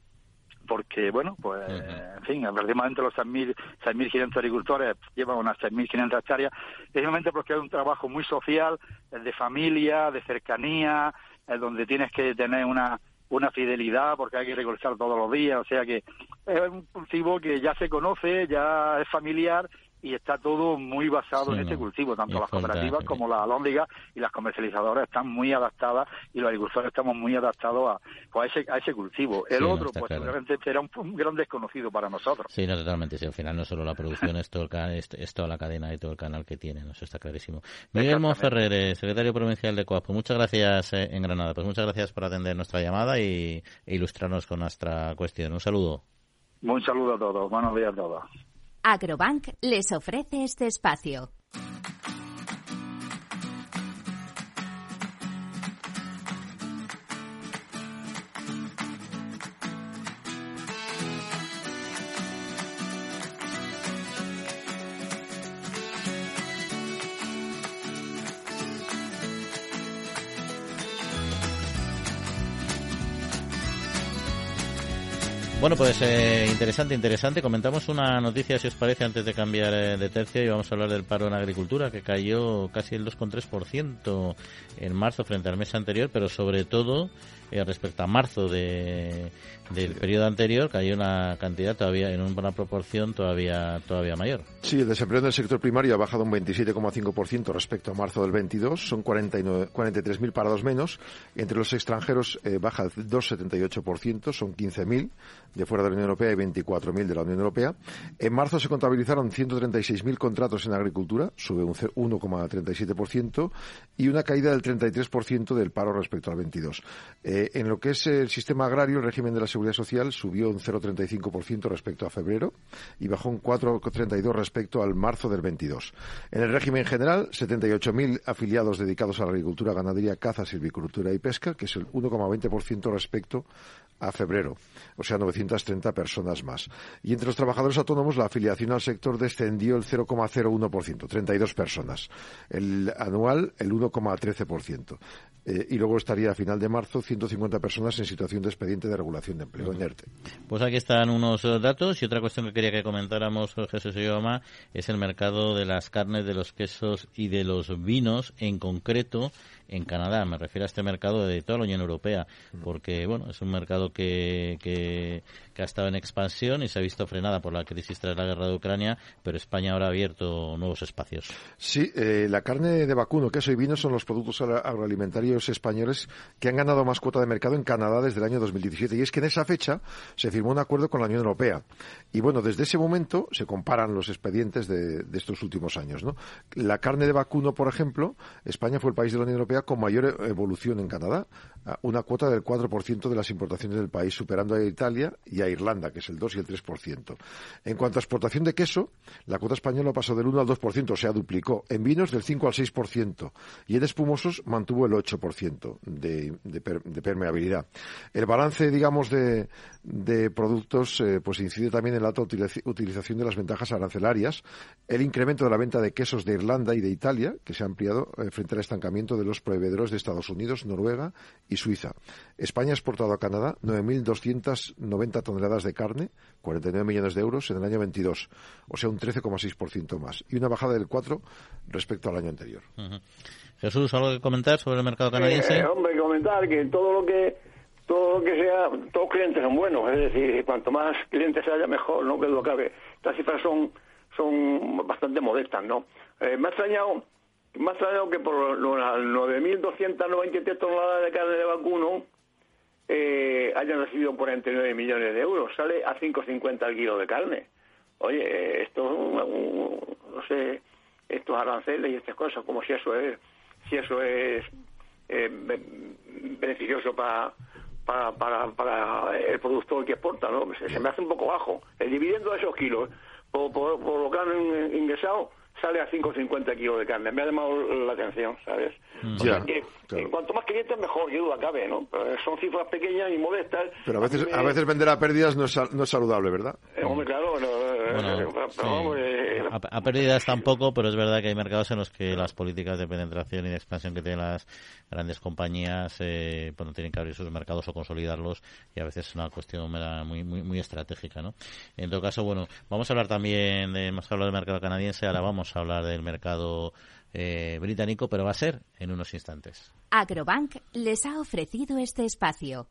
porque, bueno, pues, en fin, prácticamente los 6.500 agricultores llevan unas 6.500 hectáreas, precisamente porque es un trabajo muy social, de familia, de cercanía, donde tienes que tener una una fidelidad porque hay que recolectar todos los días, o sea que es un cultivo que ya se conoce, ya es familiar y está todo muy basado en este cultivo, tanto las cooperativas como las alóndigas y las comercializadoras están muy adaptadas y los agricultores estamos muy adaptados a, pues, a, ese, a ese cultivo. El otro, pues seguramente será un, gran desconocido para nosotros. Sí, no, totalmente. Sí, al final no solo la producción, es, todo el es, toda la cadena y todo el canal que tiene, eso está clarísimo. Miguel Monferrer, eh, secretario provincial de COAP, pues muchas gracias eh, en Granada. Pues muchas gracias por atender nuestra llamada y e ilustrarnos con nuestra cuestión. Un saludo. Un saludo a todos. Buenos días a todos. Agrobank les ofrece este espacio. Bueno, pues eh, interesante, interesante. Comentamos una noticia, si os parece, antes de cambiar eh, de tercio y vamos a hablar del paro en agricultura, que cayó casi el 2,3% en marzo frente al mes anterior, pero sobre todo eh, respecto a marzo de, del periodo anterior cayó una cantidad todavía en una proporción todavía todavía mayor. Sí, el desempleo en el sector primario ha bajado un 27,5% respecto a marzo del 22, son 43.000 parados menos. Entre los extranjeros eh, baja el 2,78%, son 15.000 de fuera de la Unión Europea y 24.000 de la Unión Europea. En marzo se contabilizaron 136.000 contratos en agricultura, sube un 1,37% y una caída del 33% del paro respecto al 22. Eh, en lo que es el sistema agrario, el régimen de la seguridad social subió un 0,35% respecto a febrero y bajó un 4,32% respecto al marzo del 22. En el régimen general, 78.000 afiliados dedicados a la agricultura, ganadería, caza, silvicultura y pesca, que es el 1,20% respecto a febrero, o sea, 930 personas más. Y entre los trabajadores autónomos, la afiliación al sector descendió el 0,01%, 32 personas. El anual, el 1,13%. Eh, y luego estaría a final de marzo 150 personas en situación de expediente de regulación de empleo, en ERTE. Pues aquí están unos eh, datos y otra cuestión que quería que comentáramos, Jesús Ioma, es el mercado de las carnes, de los quesos y de los vinos en concreto en Canadá. Me refiero a este mercado de toda la Unión Europea, porque bueno, es un mercado que, que, ha estado en expansión y se ha visto frenada por la crisis tras la guerra de Ucrania, pero España ahora ha abierto nuevos espacios. Sí, eh, la carne de vacuno, queso y vino son los productos agroalimentarios españoles que han ganado más cuota de mercado en Canadá desde el año 2017. Y es que en esa fecha se firmó un acuerdo con la Unión Europea. Y bueno, desde ese momento se comparan los expedientes de, estos últimos años. La carne de vacuno, por ejemplo, España fue el país de la Unión Europea con mayor evolución en Canadá, una cuota del 4% de las importaciones del país, superando a Italia y a Irlanda, que es el 2 y el 3%. En cuanto a exportación de queso, la cuota española pasó del 1 al 2%, o sea, duplicó. En vinos del 5 al 6% y en espumosos mantuvo el 8% de, de, permeabilidad. El balance, digamos, de, productos eh, pues incide también en la alta utilización de las ventajas arancelarias, el incremento de la venta de quesos de Irlanda y de Italia, que se ha ampliado eh, frente al estancamiento de los proveedores de Estados Unidos, Noruega y Suiza. España ha exportado a Canadá 9.290 toneladas de carne, 49 millones de euros en el año 22, o sea, un 13,6% más, y una bajada del 4 respecto al año anterior. Jesús, ¿algo que comentar sobre el mercado canadiense? Eh, hombre, comentar que todo lo que todo lo que sea, todos clientes son buenos, es decir, cuanto más clientes haya mejor, no que lo cabe. Estas cifras son son bastante modestas, ¿no? Eh, me ha extrañado más extrañado que por las 9.293 toneladas de carne de vacuno eh, hayan recibido 49 millones de euros. Sale a 5,50 el kilo de carne. Oye, esto, no sé, estos aranceles y estas cosas, como si eso es, si eso es eh, beneficioso para, para, para, el productor que exporta, ¿no? Se, me hace un poco bajo. El dividendo de esos kilos por, por, por lo que han ingresado sale a 5,50 kilos de carne. Me ha llamado la atención, ¿sabes? Mm. O sea Ya, que, claro. eh, cuanto más clientes, mejor, que duda cabe, ¿no? Pero son cifras pequeñas y modestas. Pero a veces, a veces vender a pérdidas no es, sal- no es saludable, ¿verdad? eh, hombre, claro, bueno, eh, Bueno, eh, pero sí. vamos, eh, A, a pérdidas tampoco, pero es verdad que hay mercados en los que las políticas de penetración y de expansión que tienen las grandes compañías, eh, bueno, tienen que abrir sus mercados o consolidarlos y a veces es una cuestión muy, muy, muy estratégica, ¿no? En todo caso, bueno, vamos a hablar también, de, hemos hablado del mercado canadiense, ahora vamos a hablar del mercado eh, británico, pero va a ser en unos instantes. Agrobank les ha ofrecido este espacio.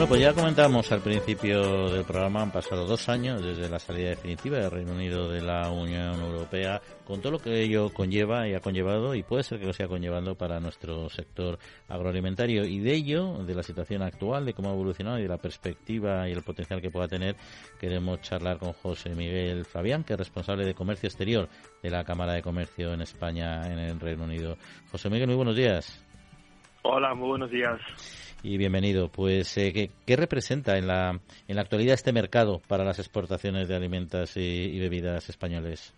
Bueno, pues ya comentamos al principio del programa, han pasado dos años desde la salida definitiva del Reino Unido de la Unión Europea, con todo lo que ello conlleva y ha conllevado, y puede ser que lo siga conllevando para nuestro sector agroalimentario. Y de ello, de la situación actual, de cómo ha evolucionado y de la perspectiva y el potencial que pueda tener, queremos charlar con José Miguel Fabián, que es responsable de Comercio Exterior de la Cámara de Comercio en España, en el Reino Unido. José Miguel, muy buenos días. Hola, muy buenos días. Y bienvenido. Pues, eh, ¿qué, representa en la, en la actualidad este mercado para las exportaciones de alimentos y, bebidas españoles?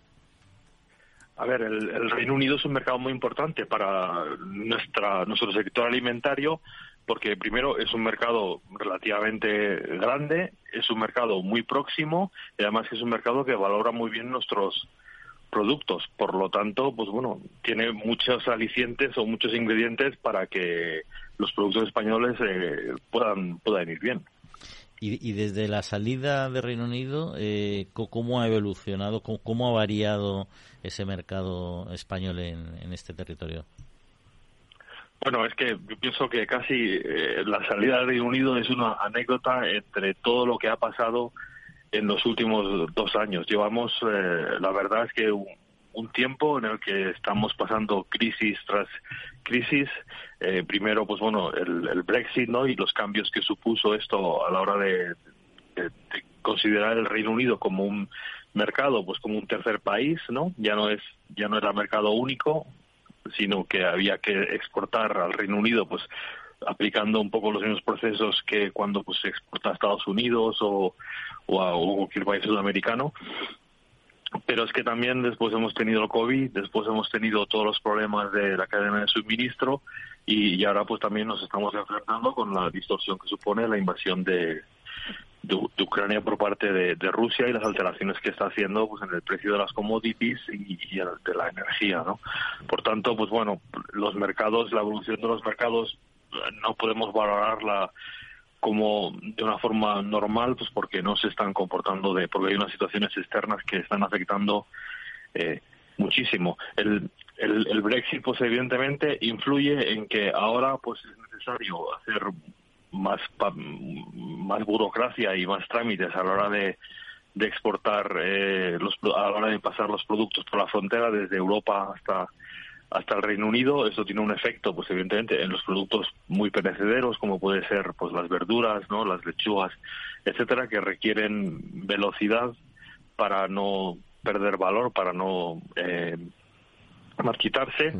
A ver, el, el Reino Unido es un mercado muy importante para nuestra, nuestro sector alimentario porque primero es un mercado relativamente grande, es un mercado muy próximo y además es un mercado que valora muy bien nuestros productos. Por lo tanto, pues bueno, tiene muchos alicientes o muchos ingredientes para que los productos españoles eh, puedan, puedan ir bien. Y, y desde la salida de Reino Unido, eh, ¿cómo ha evolucionado, cómo, cómo ha variado ese mercado español en, en este territorio? Bueno, es que yo pienso que casi eh, la salida del Reino Unido es una anécdota entre todo lo que ha pasado en los últimos dos años. Llevamos, eh, la verdad es que un, tiempo en el que estamos pasando crisis tras crisis. Eh, primero, pues bueno, el, el Brexit, ¿no? Y los cambios que supuso esto a la hora de, de- de considerar el Reino Unido como un mercado, pues como un tercer país, ¿no? Ya no es, ya no era mercado único, sino que había que exportar al Reino Unido, pues aplicando un poco los mismos procesos que cuando pues se exporta a Estados Unidos o, a cualquier país sudamericano. Pero es que también después hemos tenido el COVID, después hemos tenido todos los problemas de la cadena de suministro y, ahora pues también nos estamos enfrentando con la distorsión que supone la invasión de, Ucrania por parte de, Rusia y las alteraciones que está haciendo pues en el precio de las commodities y, y el de la energía, ¿no? Por tanto, pues bueno, los mercados, la evolución de los mercados no podemos valorarla como de una forma normal, pues porque no se están comportando de, porque hay unas situaciones externas que están afectando eh, muchísimo. El, el, el Brexit, pues evidentemente influye en que ahora, pues es necesario hacer más pa- más burocracia y más trámites a la hora de, de exportar eh, los a la hora de pasar los productos por la frontera desde Europa hasta hasta el Reino Unido esto tiene un efecto pues evidentemente en los productos muy perecederos como puede ser pues las verduras no las lechugas etcétera que requieren velocidad para no perder valor para no eh, marchitarse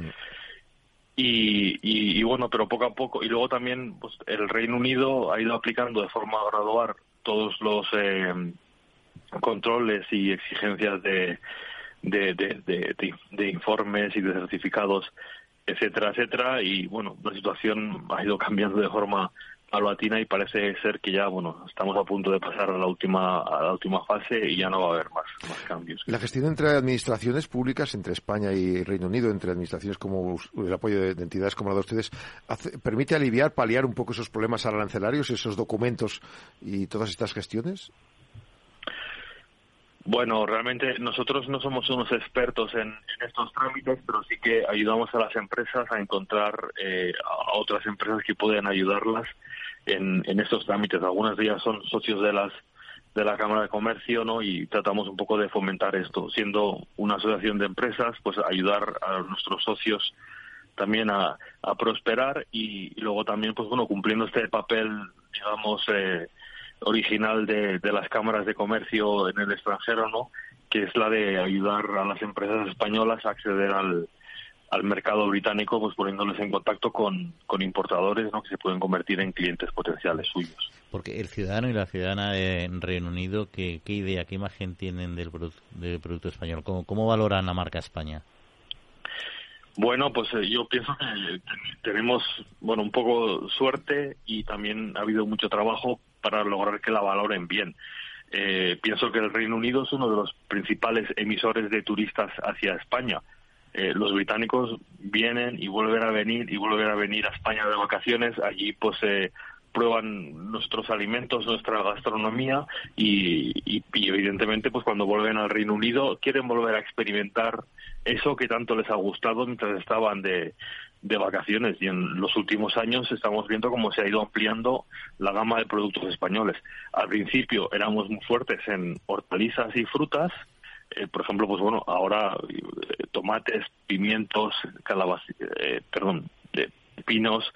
y, y, y bueno, pero poco a poco. Y luego también pues, el Reino Unido ha ido aplicando de forma gradual todos los eh, controles y exigencias de, de, de, de, de- informes y de certificados, etcétera, etcétera. Y bueno, la situación ha ido cambiando de forma paulatina y parece ser que ya, bueno, estamos a punto de pasar a la última, a la última fase y ya no va a haber más, más cambios. La gestión entre administraciones públicas, entre España y Reino Unido, entre administraciones como el apoyo de, de entidades como la de ustedes, hace- ¿permite aliviar, paliar un poco esos problemas arancelarios, esos documentos y todas estas gestiones? Bueno, realmente nosotros no somos unos expertos en, estos trámites, pero sí que ayudamos a las empresas a encontrar eh, a otras empresas que pueden ayudarlas en, estos trámites. Algunas de ellas son socios de las de la Cámara de Comercio, ¿no? Y tratamos un poco de fomentar esto, siendo una asociación de empresas, pues ayudar a nuestros socios también a, a prosperar y luego también, pues bueno, cumpliendo este papel, digamos, eh, original de, de las cámaras de comercio en el extranjero, ¿no? Que es la de ayudar a las empresas españolas a acceder al, al mercado británico, pues poniéndoles en contacto con, con importadores ¿no? que se pueden convertir en clientes potenciales suyos. Porque el ciudadano y la ciudadana de Reino Unido, ¿qué, qué idea, qué imagen tienen del, del producto español? ¿Cómo, ¿Cómo valoran la marca España? Bueno, pues eh, yo pienso que tenemos, bueno, un poco suerte y también ha habido mucho trabajo para lograr que la valoren bien. Eh, pienso que el Reino Unido es uno de los principales emisores de turistas hacia España. Eh, los británicos vienen y vuelven a venir y vuelven a venir a España de vacaciones. Allí, pues, eh, prueban nuestros alimentos, nuestra gastronomía y, evidentemente pues cuando vuelven al Reino Unido quieren volver a experimentar eso que tanto les ha gustado mientras estaban de, de vacaciones y en los últimos años estamos viendo cómo se ha ido ampliando la gama de productos españoles. Al principio éramos muy fuertes en hortalizas y frutas, eh, por ejemplo, pues bueno, ahora eh, tomates, pimientos, calabaz, eh, perdón, pinos,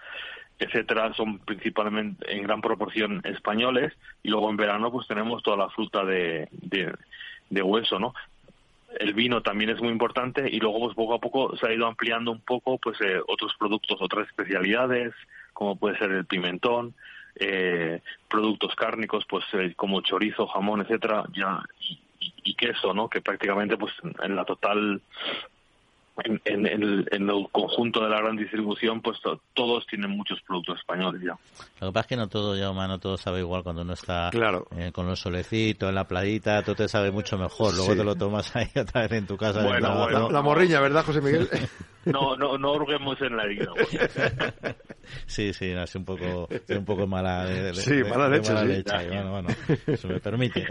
etcétera, son principalmente en gran proporción españoles y luego en verano pues tenemos toda la fruta de, de, hueso, ¿no? El vino también es muy importante y luego pues poco a poco se ha ido ampliando un poco pues eh, otros productos, otras especialidades como puede ser el pimentón, eh, productos cárnicos pues eh, como chorizo, jamón, etcétera, ya y, y, queso, ¿no? Que prácticamente pues en la total en, el, conjunto de la gran distribución, pues todos tienen muchos productos españoles ya. Lo que pasa es que no todo ya humano, todo sabe igual cuando uno está eh, con los solecitos en la playita, todo te sabe mucho mejor. Luego te lo tomas ahí otra vez en tu casa. Bueno, La, morriña, ¿verdad, José Miguel? no, no, no hurguemos en la herida. sí, sí, es un poco, es un poco mala. De, sí, mala leche. Bueno, bueno, eso me permite.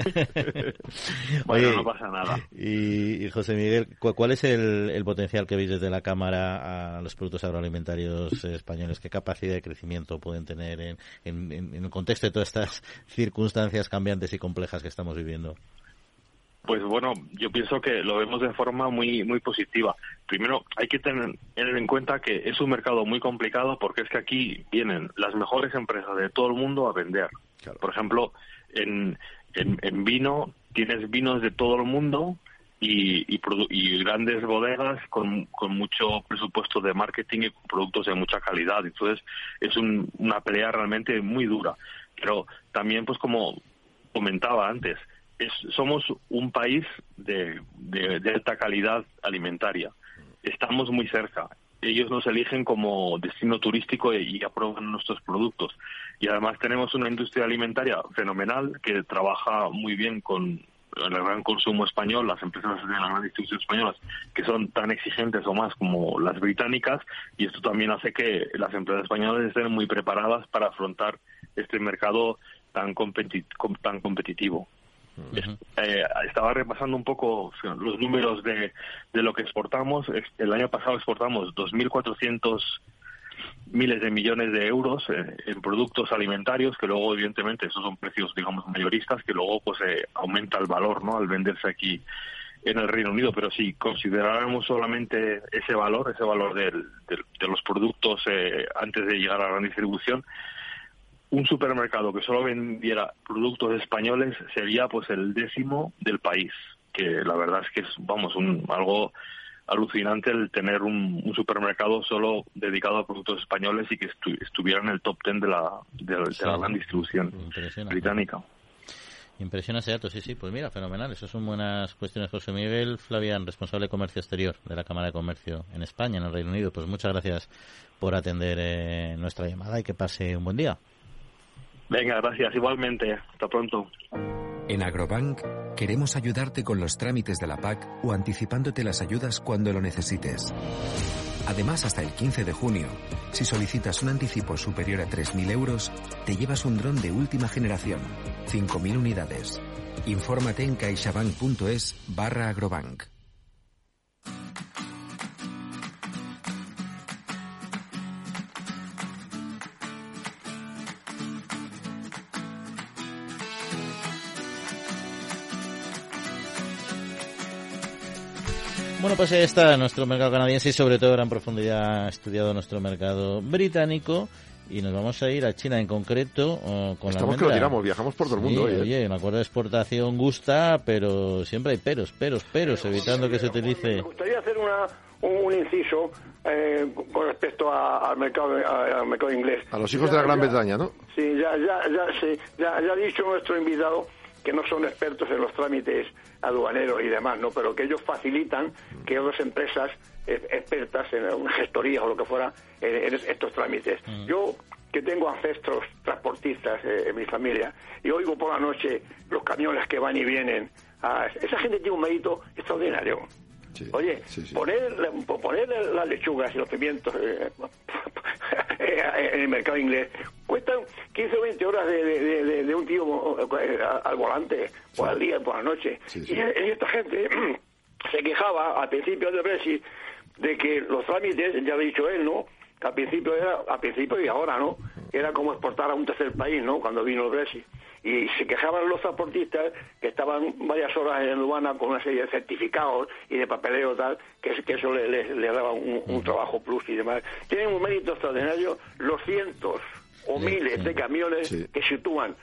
bueno, no pasa nada. Y, José Miguel, ¿cuál es el, el potencial que veis desde la Cámara a los productos agroalimentarios españoles? ¿Qué capacidad de crecimiento pueden tener en, en, el contexto de todas estas circunstancias cambiantes y complejas que estamos viviendo? Pues bueno, yo pienso que lo vemos de forma muy muy positiva. Primero, hay que tener, en cuenta que es un mercado muy complicado porque es que aquí vienen las mejores empresas de todo el mundo a vender. Por ejemplo, en, en, en, vino tienes vinos de todo el mundo y, y, grandes bodegas con, con, mucho presupuesto de marketing y con productos de mucha calidad. Entonces es una pelea realmente muy dura. Pero también, pues como comentaba antes, es, somos un país de, de, alta calidad alimentaria. Estamos muy cerca. Ellos nos eligen como destino turístico y, y aprueban nuestros productos. Y además tenemos una industria alimentaria fenomenal que trabaja muy bien con el gran consumo español, las empresas de la gran distribución españolas, que son tan exigentes o más como las británicas, y esto también hace que las empresas españolas estén muy preparadas para afrontar este mercado tan, tan competitivo. Eh, estaba repasando un poco los números de, de lo que exportamos. El año pasado exportamos 2.400 miles de millones de euros en productos alimentarios que luego evidentemente esos son precios digamos mayoristas que luego pues eh, aumenta el valor no al venderse aquí en el Reino Unido. Pero si consideráramos solamente ese valor ese valor del, de los productos eh, antes de llegar a la distribución un supermercado que solo vendiera productos españoles sería pues el décimo del país que la verdad es que es vamos un algo alucinante el tener un, supermercado solo dedicado a productos españoles y que estuviera en el top ten de la, de, la gran distribución británica. Impresiona ese dato, sí, sí. Pues mira, fenomenal. Esas son buenas cuestiones. José Miguel Flavián, responsable de comercio exterior de la Cámara de Comercio en España, en el Reino Unido. Pues muchas gracias por atender eh, nuestra llamada y que pase un buen día. Venga, gracias. Igualmente. Hasta pronto. En Agrobank queremos ayudarte con los trámites de la PAC o anticipándote las ayudas cuando lo necesites. Además, hasta el 15 de junio, si solicitas un anticipo superior a 3.000 euros, te llevas un dron de última generación, 5.000 unidades. Infórmate en caixabank.es barra agrobank. Bueno, pues ahí está nuestro mercado canadiense y sobre todo en profundidad ha estudiado nuestro mercado británico y nos vamos a ir a China en concreto uh, con Estamos que lo tiramos, viajamos por todo el mundo. ¿eh? Oye, un acuerdo de exportación gusta, pero siempre hay peros, peros, peros, evitando que se utilice... Me gustaría hacer una, un, un inciso eh, con respecto a- al mercado a- al mercado inglés. A los hijos de la Gran Bretaña, ¿no? Sí, ya, ya, ya, sí, ya, ya ha dicho nuestro invitado que no son expertos en los trámites aduaneros y demás, ¿no? Pero que ellos facilitan que otras empresas eh, expertas en una gestoría o lo que fuera en, en estos trámites. Yo que tengo ancestros transportistas eh, en mi familia y oigo por la noche los camiones que van y vienen, ah, esa gente tiene un mérito extraordinario. Oye, Poner, poner las lechugas y los pimientos eh, en el mercado inglés cuestan 15 o 20 horas de, de- de- de- de un tío eh, al volante, por el día, por la noche. Y, y esta gente se quejaba al principio del Brexit de que los trámites, ya ha dicho él, ¿no? Que al principio era, al principio y ahora, ¿no? Era como exportar a un tercer país, ¿no? Cuando vino el Brexit. Y se quejaban los transportistas que estaban varias horas en aduana con una serie de certificados y de papeleo tal, que, es- que eso le, le- le daba un, un trabajo plus y demás. Tienen un mérito extraordinario los cientos o miles de camiones que sitúan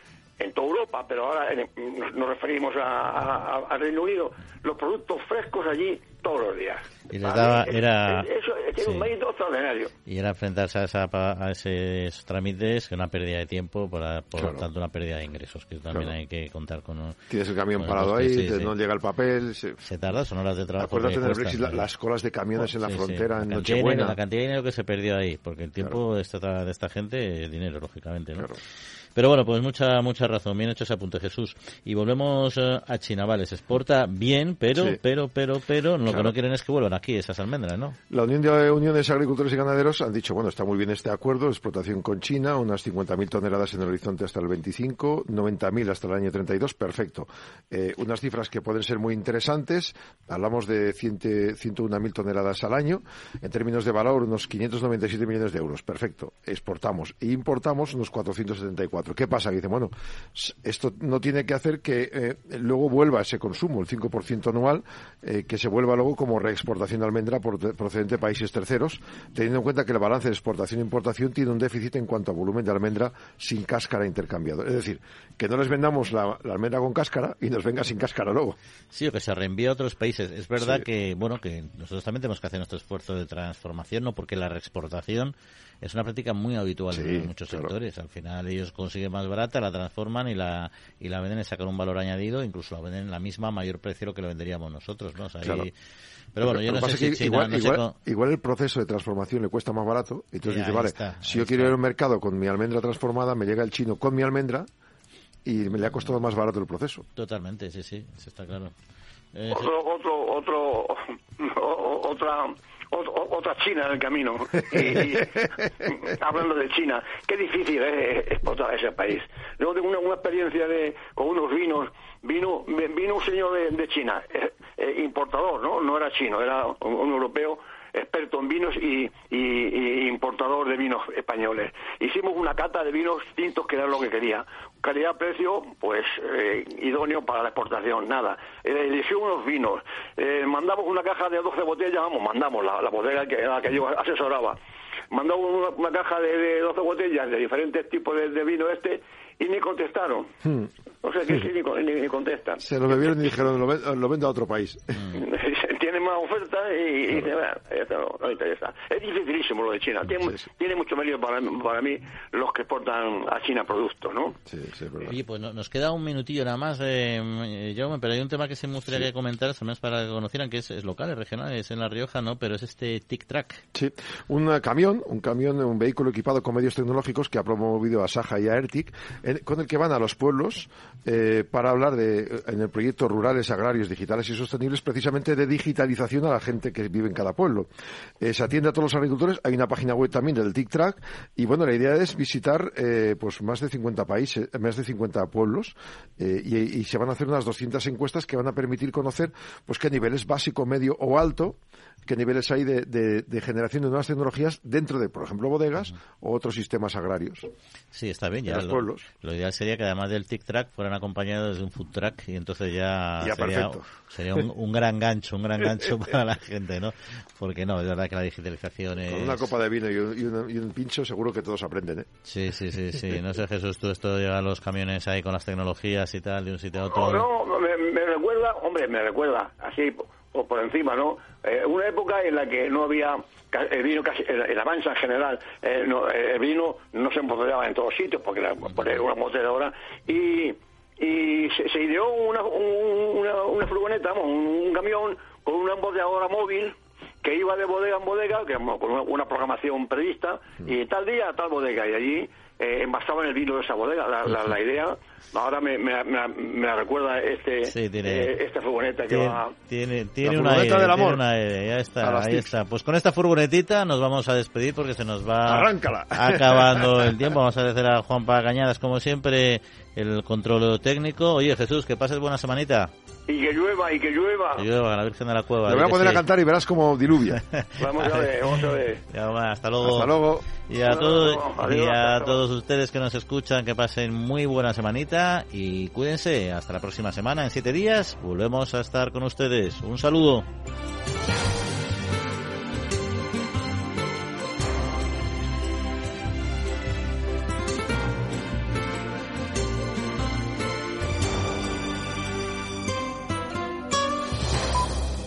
en toda Europa, pero ahora en- nos, nos referimos a, a- a- al Reino Unido, los productos frescos allí todos los días. Y les daba, era, es- Eso tiene un mérito extraordinario. y era enfrentarse a, esa, pa- a esos trámites, que una pérdida de tiempo, por, por lo Claro. tanto una pérdida de ingresos, que también Claro. hay que contar con... un- Tienes el camión parado ahí, sí, te- sí. no llega el papel. Se, Se tarda, son horas de trabajo. Acuérdate del la- las colas de camiones en la frontera en La cantidad de dinero- Nochebuena. La cantidad de dinero que se perdió ahí, porque el tiempo de, esta, de esta gente es dinero, lógicamente, ¿no? Pero bueno, pues mucha mucha razón, bien hecho ese apunte, Jesús. Y volvemos eh, a China, vale, se exporta bien, pero, Sí. pero, pero, pero, lo que no quieren es que vuelvan aquí esas almendras, ¿no? La Unión de Uniones Agricultores y Ganaderos han dicho, bueno, está muy bien este acuerdo de explotación con China, unas 50.000 toneladas en el horizonte hasta el 25, 90.000 hasta el año 32, perfecto. Eh, unas cifras que pueden ser muy interesantes, hablamos de 100 101.000 toneladas al año, en términos de valor unos 597 millones de euros, perfecto. Exportamos e importamos unos 474. ¿Qué pasa? Que dice, bueno, esto no tiene que hacer que eh, luego vuelva ese consumo, el 5% anual, eh, que se vuelva luego como reexportación de almendra por- procedente de países terceros, teniendo en cuenta que el balance de exportación e importación tiene un déficit en cuanto a volumen de almendra sin cáscara intercambiado. Es decir, que no les vendamos la, la almendra con cáscara y nos venga sin cáscara luego. Sí, o que se reenvíe a otros países. Es verdad Sí. que, bueno, que nosotros también tenemos que hacer nuestro esfuerzo de transformación, ¿no? Porque la reexportación es una práctica muy habitual Sí, en muchos claro. sectores. Al final ellos consiguen más barata, la transforman y la y la venden y sacan un valor añadido, incluso la venden en la misma a mayor precio lo que lo venderíamos nosotros, ¿no? O sea. Pero bueno, yo no sé si China- igual, no sé igual- cómo- igual el proceso de transformación le cuesta más barato. Entonces Ya, dice, vale, está, si yo quiero ir al mercado con mi almendra transformada, me llega el chino con mi almendra y me le ha costado más barato el proceso. Totalmente, sí, sí, eso está claro. Eh, Otro, otro, otro, o- otra, o- otra China en el camino. Y, y, hablando de China, qué difícil es exportar a ese país. Luego tengo una, una experiencia de, con unos vinos. Vino, vino un señor de, de China, eh, eh, importador, ¿no? No era chino, era un, un europeo experto en vinos y, y- y importador de vinos españoles. Hicimos una cata de vinos tintos que era lo que quería. Calidad-precio, pues eh, idóneo para la exportación, nada. Eh, eligió unos vinos. Eh, mandamos una caja de 12 botellas, vamos, mandamos la, la bodega que, la que yo asesoraba. Mandamos una, una caja de, de 12 botellas de diferentes tipos de, de vino este y ni contestaron. Hmm. O sea que sí, ni, ni- ni contestan. Se lo bebieron y dijeron, lo, lo vendo a otro país. tiene más oferta y, y dice, "Bueno, esto no, no interesa. Es dificilísimo lo de China. Tiene, tiene mucho mérito para, para mí los que exportan a China productos, ¿no? Oye, pues no- nos queda un minutillo nada más, eh, eh, pero hay un tema que se me gustaría que comentaras, al menos para que conocieran, que es, es local, es regional, es en La Rioja, ¿no? Pero es este tic-track. Sí, un camión, un camión, un vehículo equipado con medios tecnológicos que ha promovido a Saja y a Ertic, en- con el que van a los pueblos eh, para hablar de, en el proyecto Rurales, Agrarios, Digitales y Sostenibles, precisamente de digitalización a la gente que vive en cada pueblo. Eh, se atiende a todos los agricultores, hay una página web también del Tic Track y bueno, la idea es visitar eh, pues más de 50 países, más de 50 pueblos eh, y, y se van a hacer unas 200 encuestas que van a permitir conocer pues qué niveles básico, medio o alto qué niveles hay de, de- de generación de nuevas tecnologías dentro de, por ejemplo, bodegas o otros sistemas agrarios. Sí, está bien. Ya los lo, pueblos. lo ideal sería que además del tic-track fueran acompañados de un food track y entonces ya, Ya, sería, perfecto. sería un, un gran gancho, un gran gancho para la gente, ¿no? Porque no, es verdad que la digitalización es... Con una copa de vino y un, y un- y un pincho seguro que todos aprenden, ¿eh? Sí, sí, sí, sí. No sé, Jesús, tú esto llega a los camiones ahí con las tecnologías y tal, de un sitio a otro. No, no, me, me recuerda, hombre, me recuerda, así, por, por encima, ¿no? Eh, una época en la que no había el vino casi, en la mancha en general, eh, no, el vino no se embotellaba en todos sitios porque era poner una embotelladora y, y se, se ideó una, una, una furgoneta, un, un camión con una embotelladora móvil que iba de bodega en bodega, que, con una, una programación prevista, y tal día a tal bodega, y allí eh, envasaban el vino de esa bodega. La, la, la idea, ahora me, me, me, me la recuerda este, Sí, tiene- eh, esta furgoneta que Tiene, va... tiene, tiene La una furgoneta aire, del amor. tiene una aire, ya A está, ahí TICs. está. Pues con esta furgonetita nos vamos a despedir porque se nos va Arráncala. acabando el tiempo. Vamos a agradecer a Juan Cañadas, como siempre, el control técnico. Oye, Jesús, que pases buena semanita. Y que llueva, y que llueva. Que llueva, la Virgen de la Cueva. Te voy a poner a sí. cantar y verás como diluvia. Vamos a ver, vamos a ver. Ya hasta luego. Hasta luego. Y a, todos, y Adiós, a todos ustedes que nos escuchan, que pasen muy buena semanita y cuídense. Hasta la próxima semana, en siete días volvemos a estar con ustedes. Un saludo.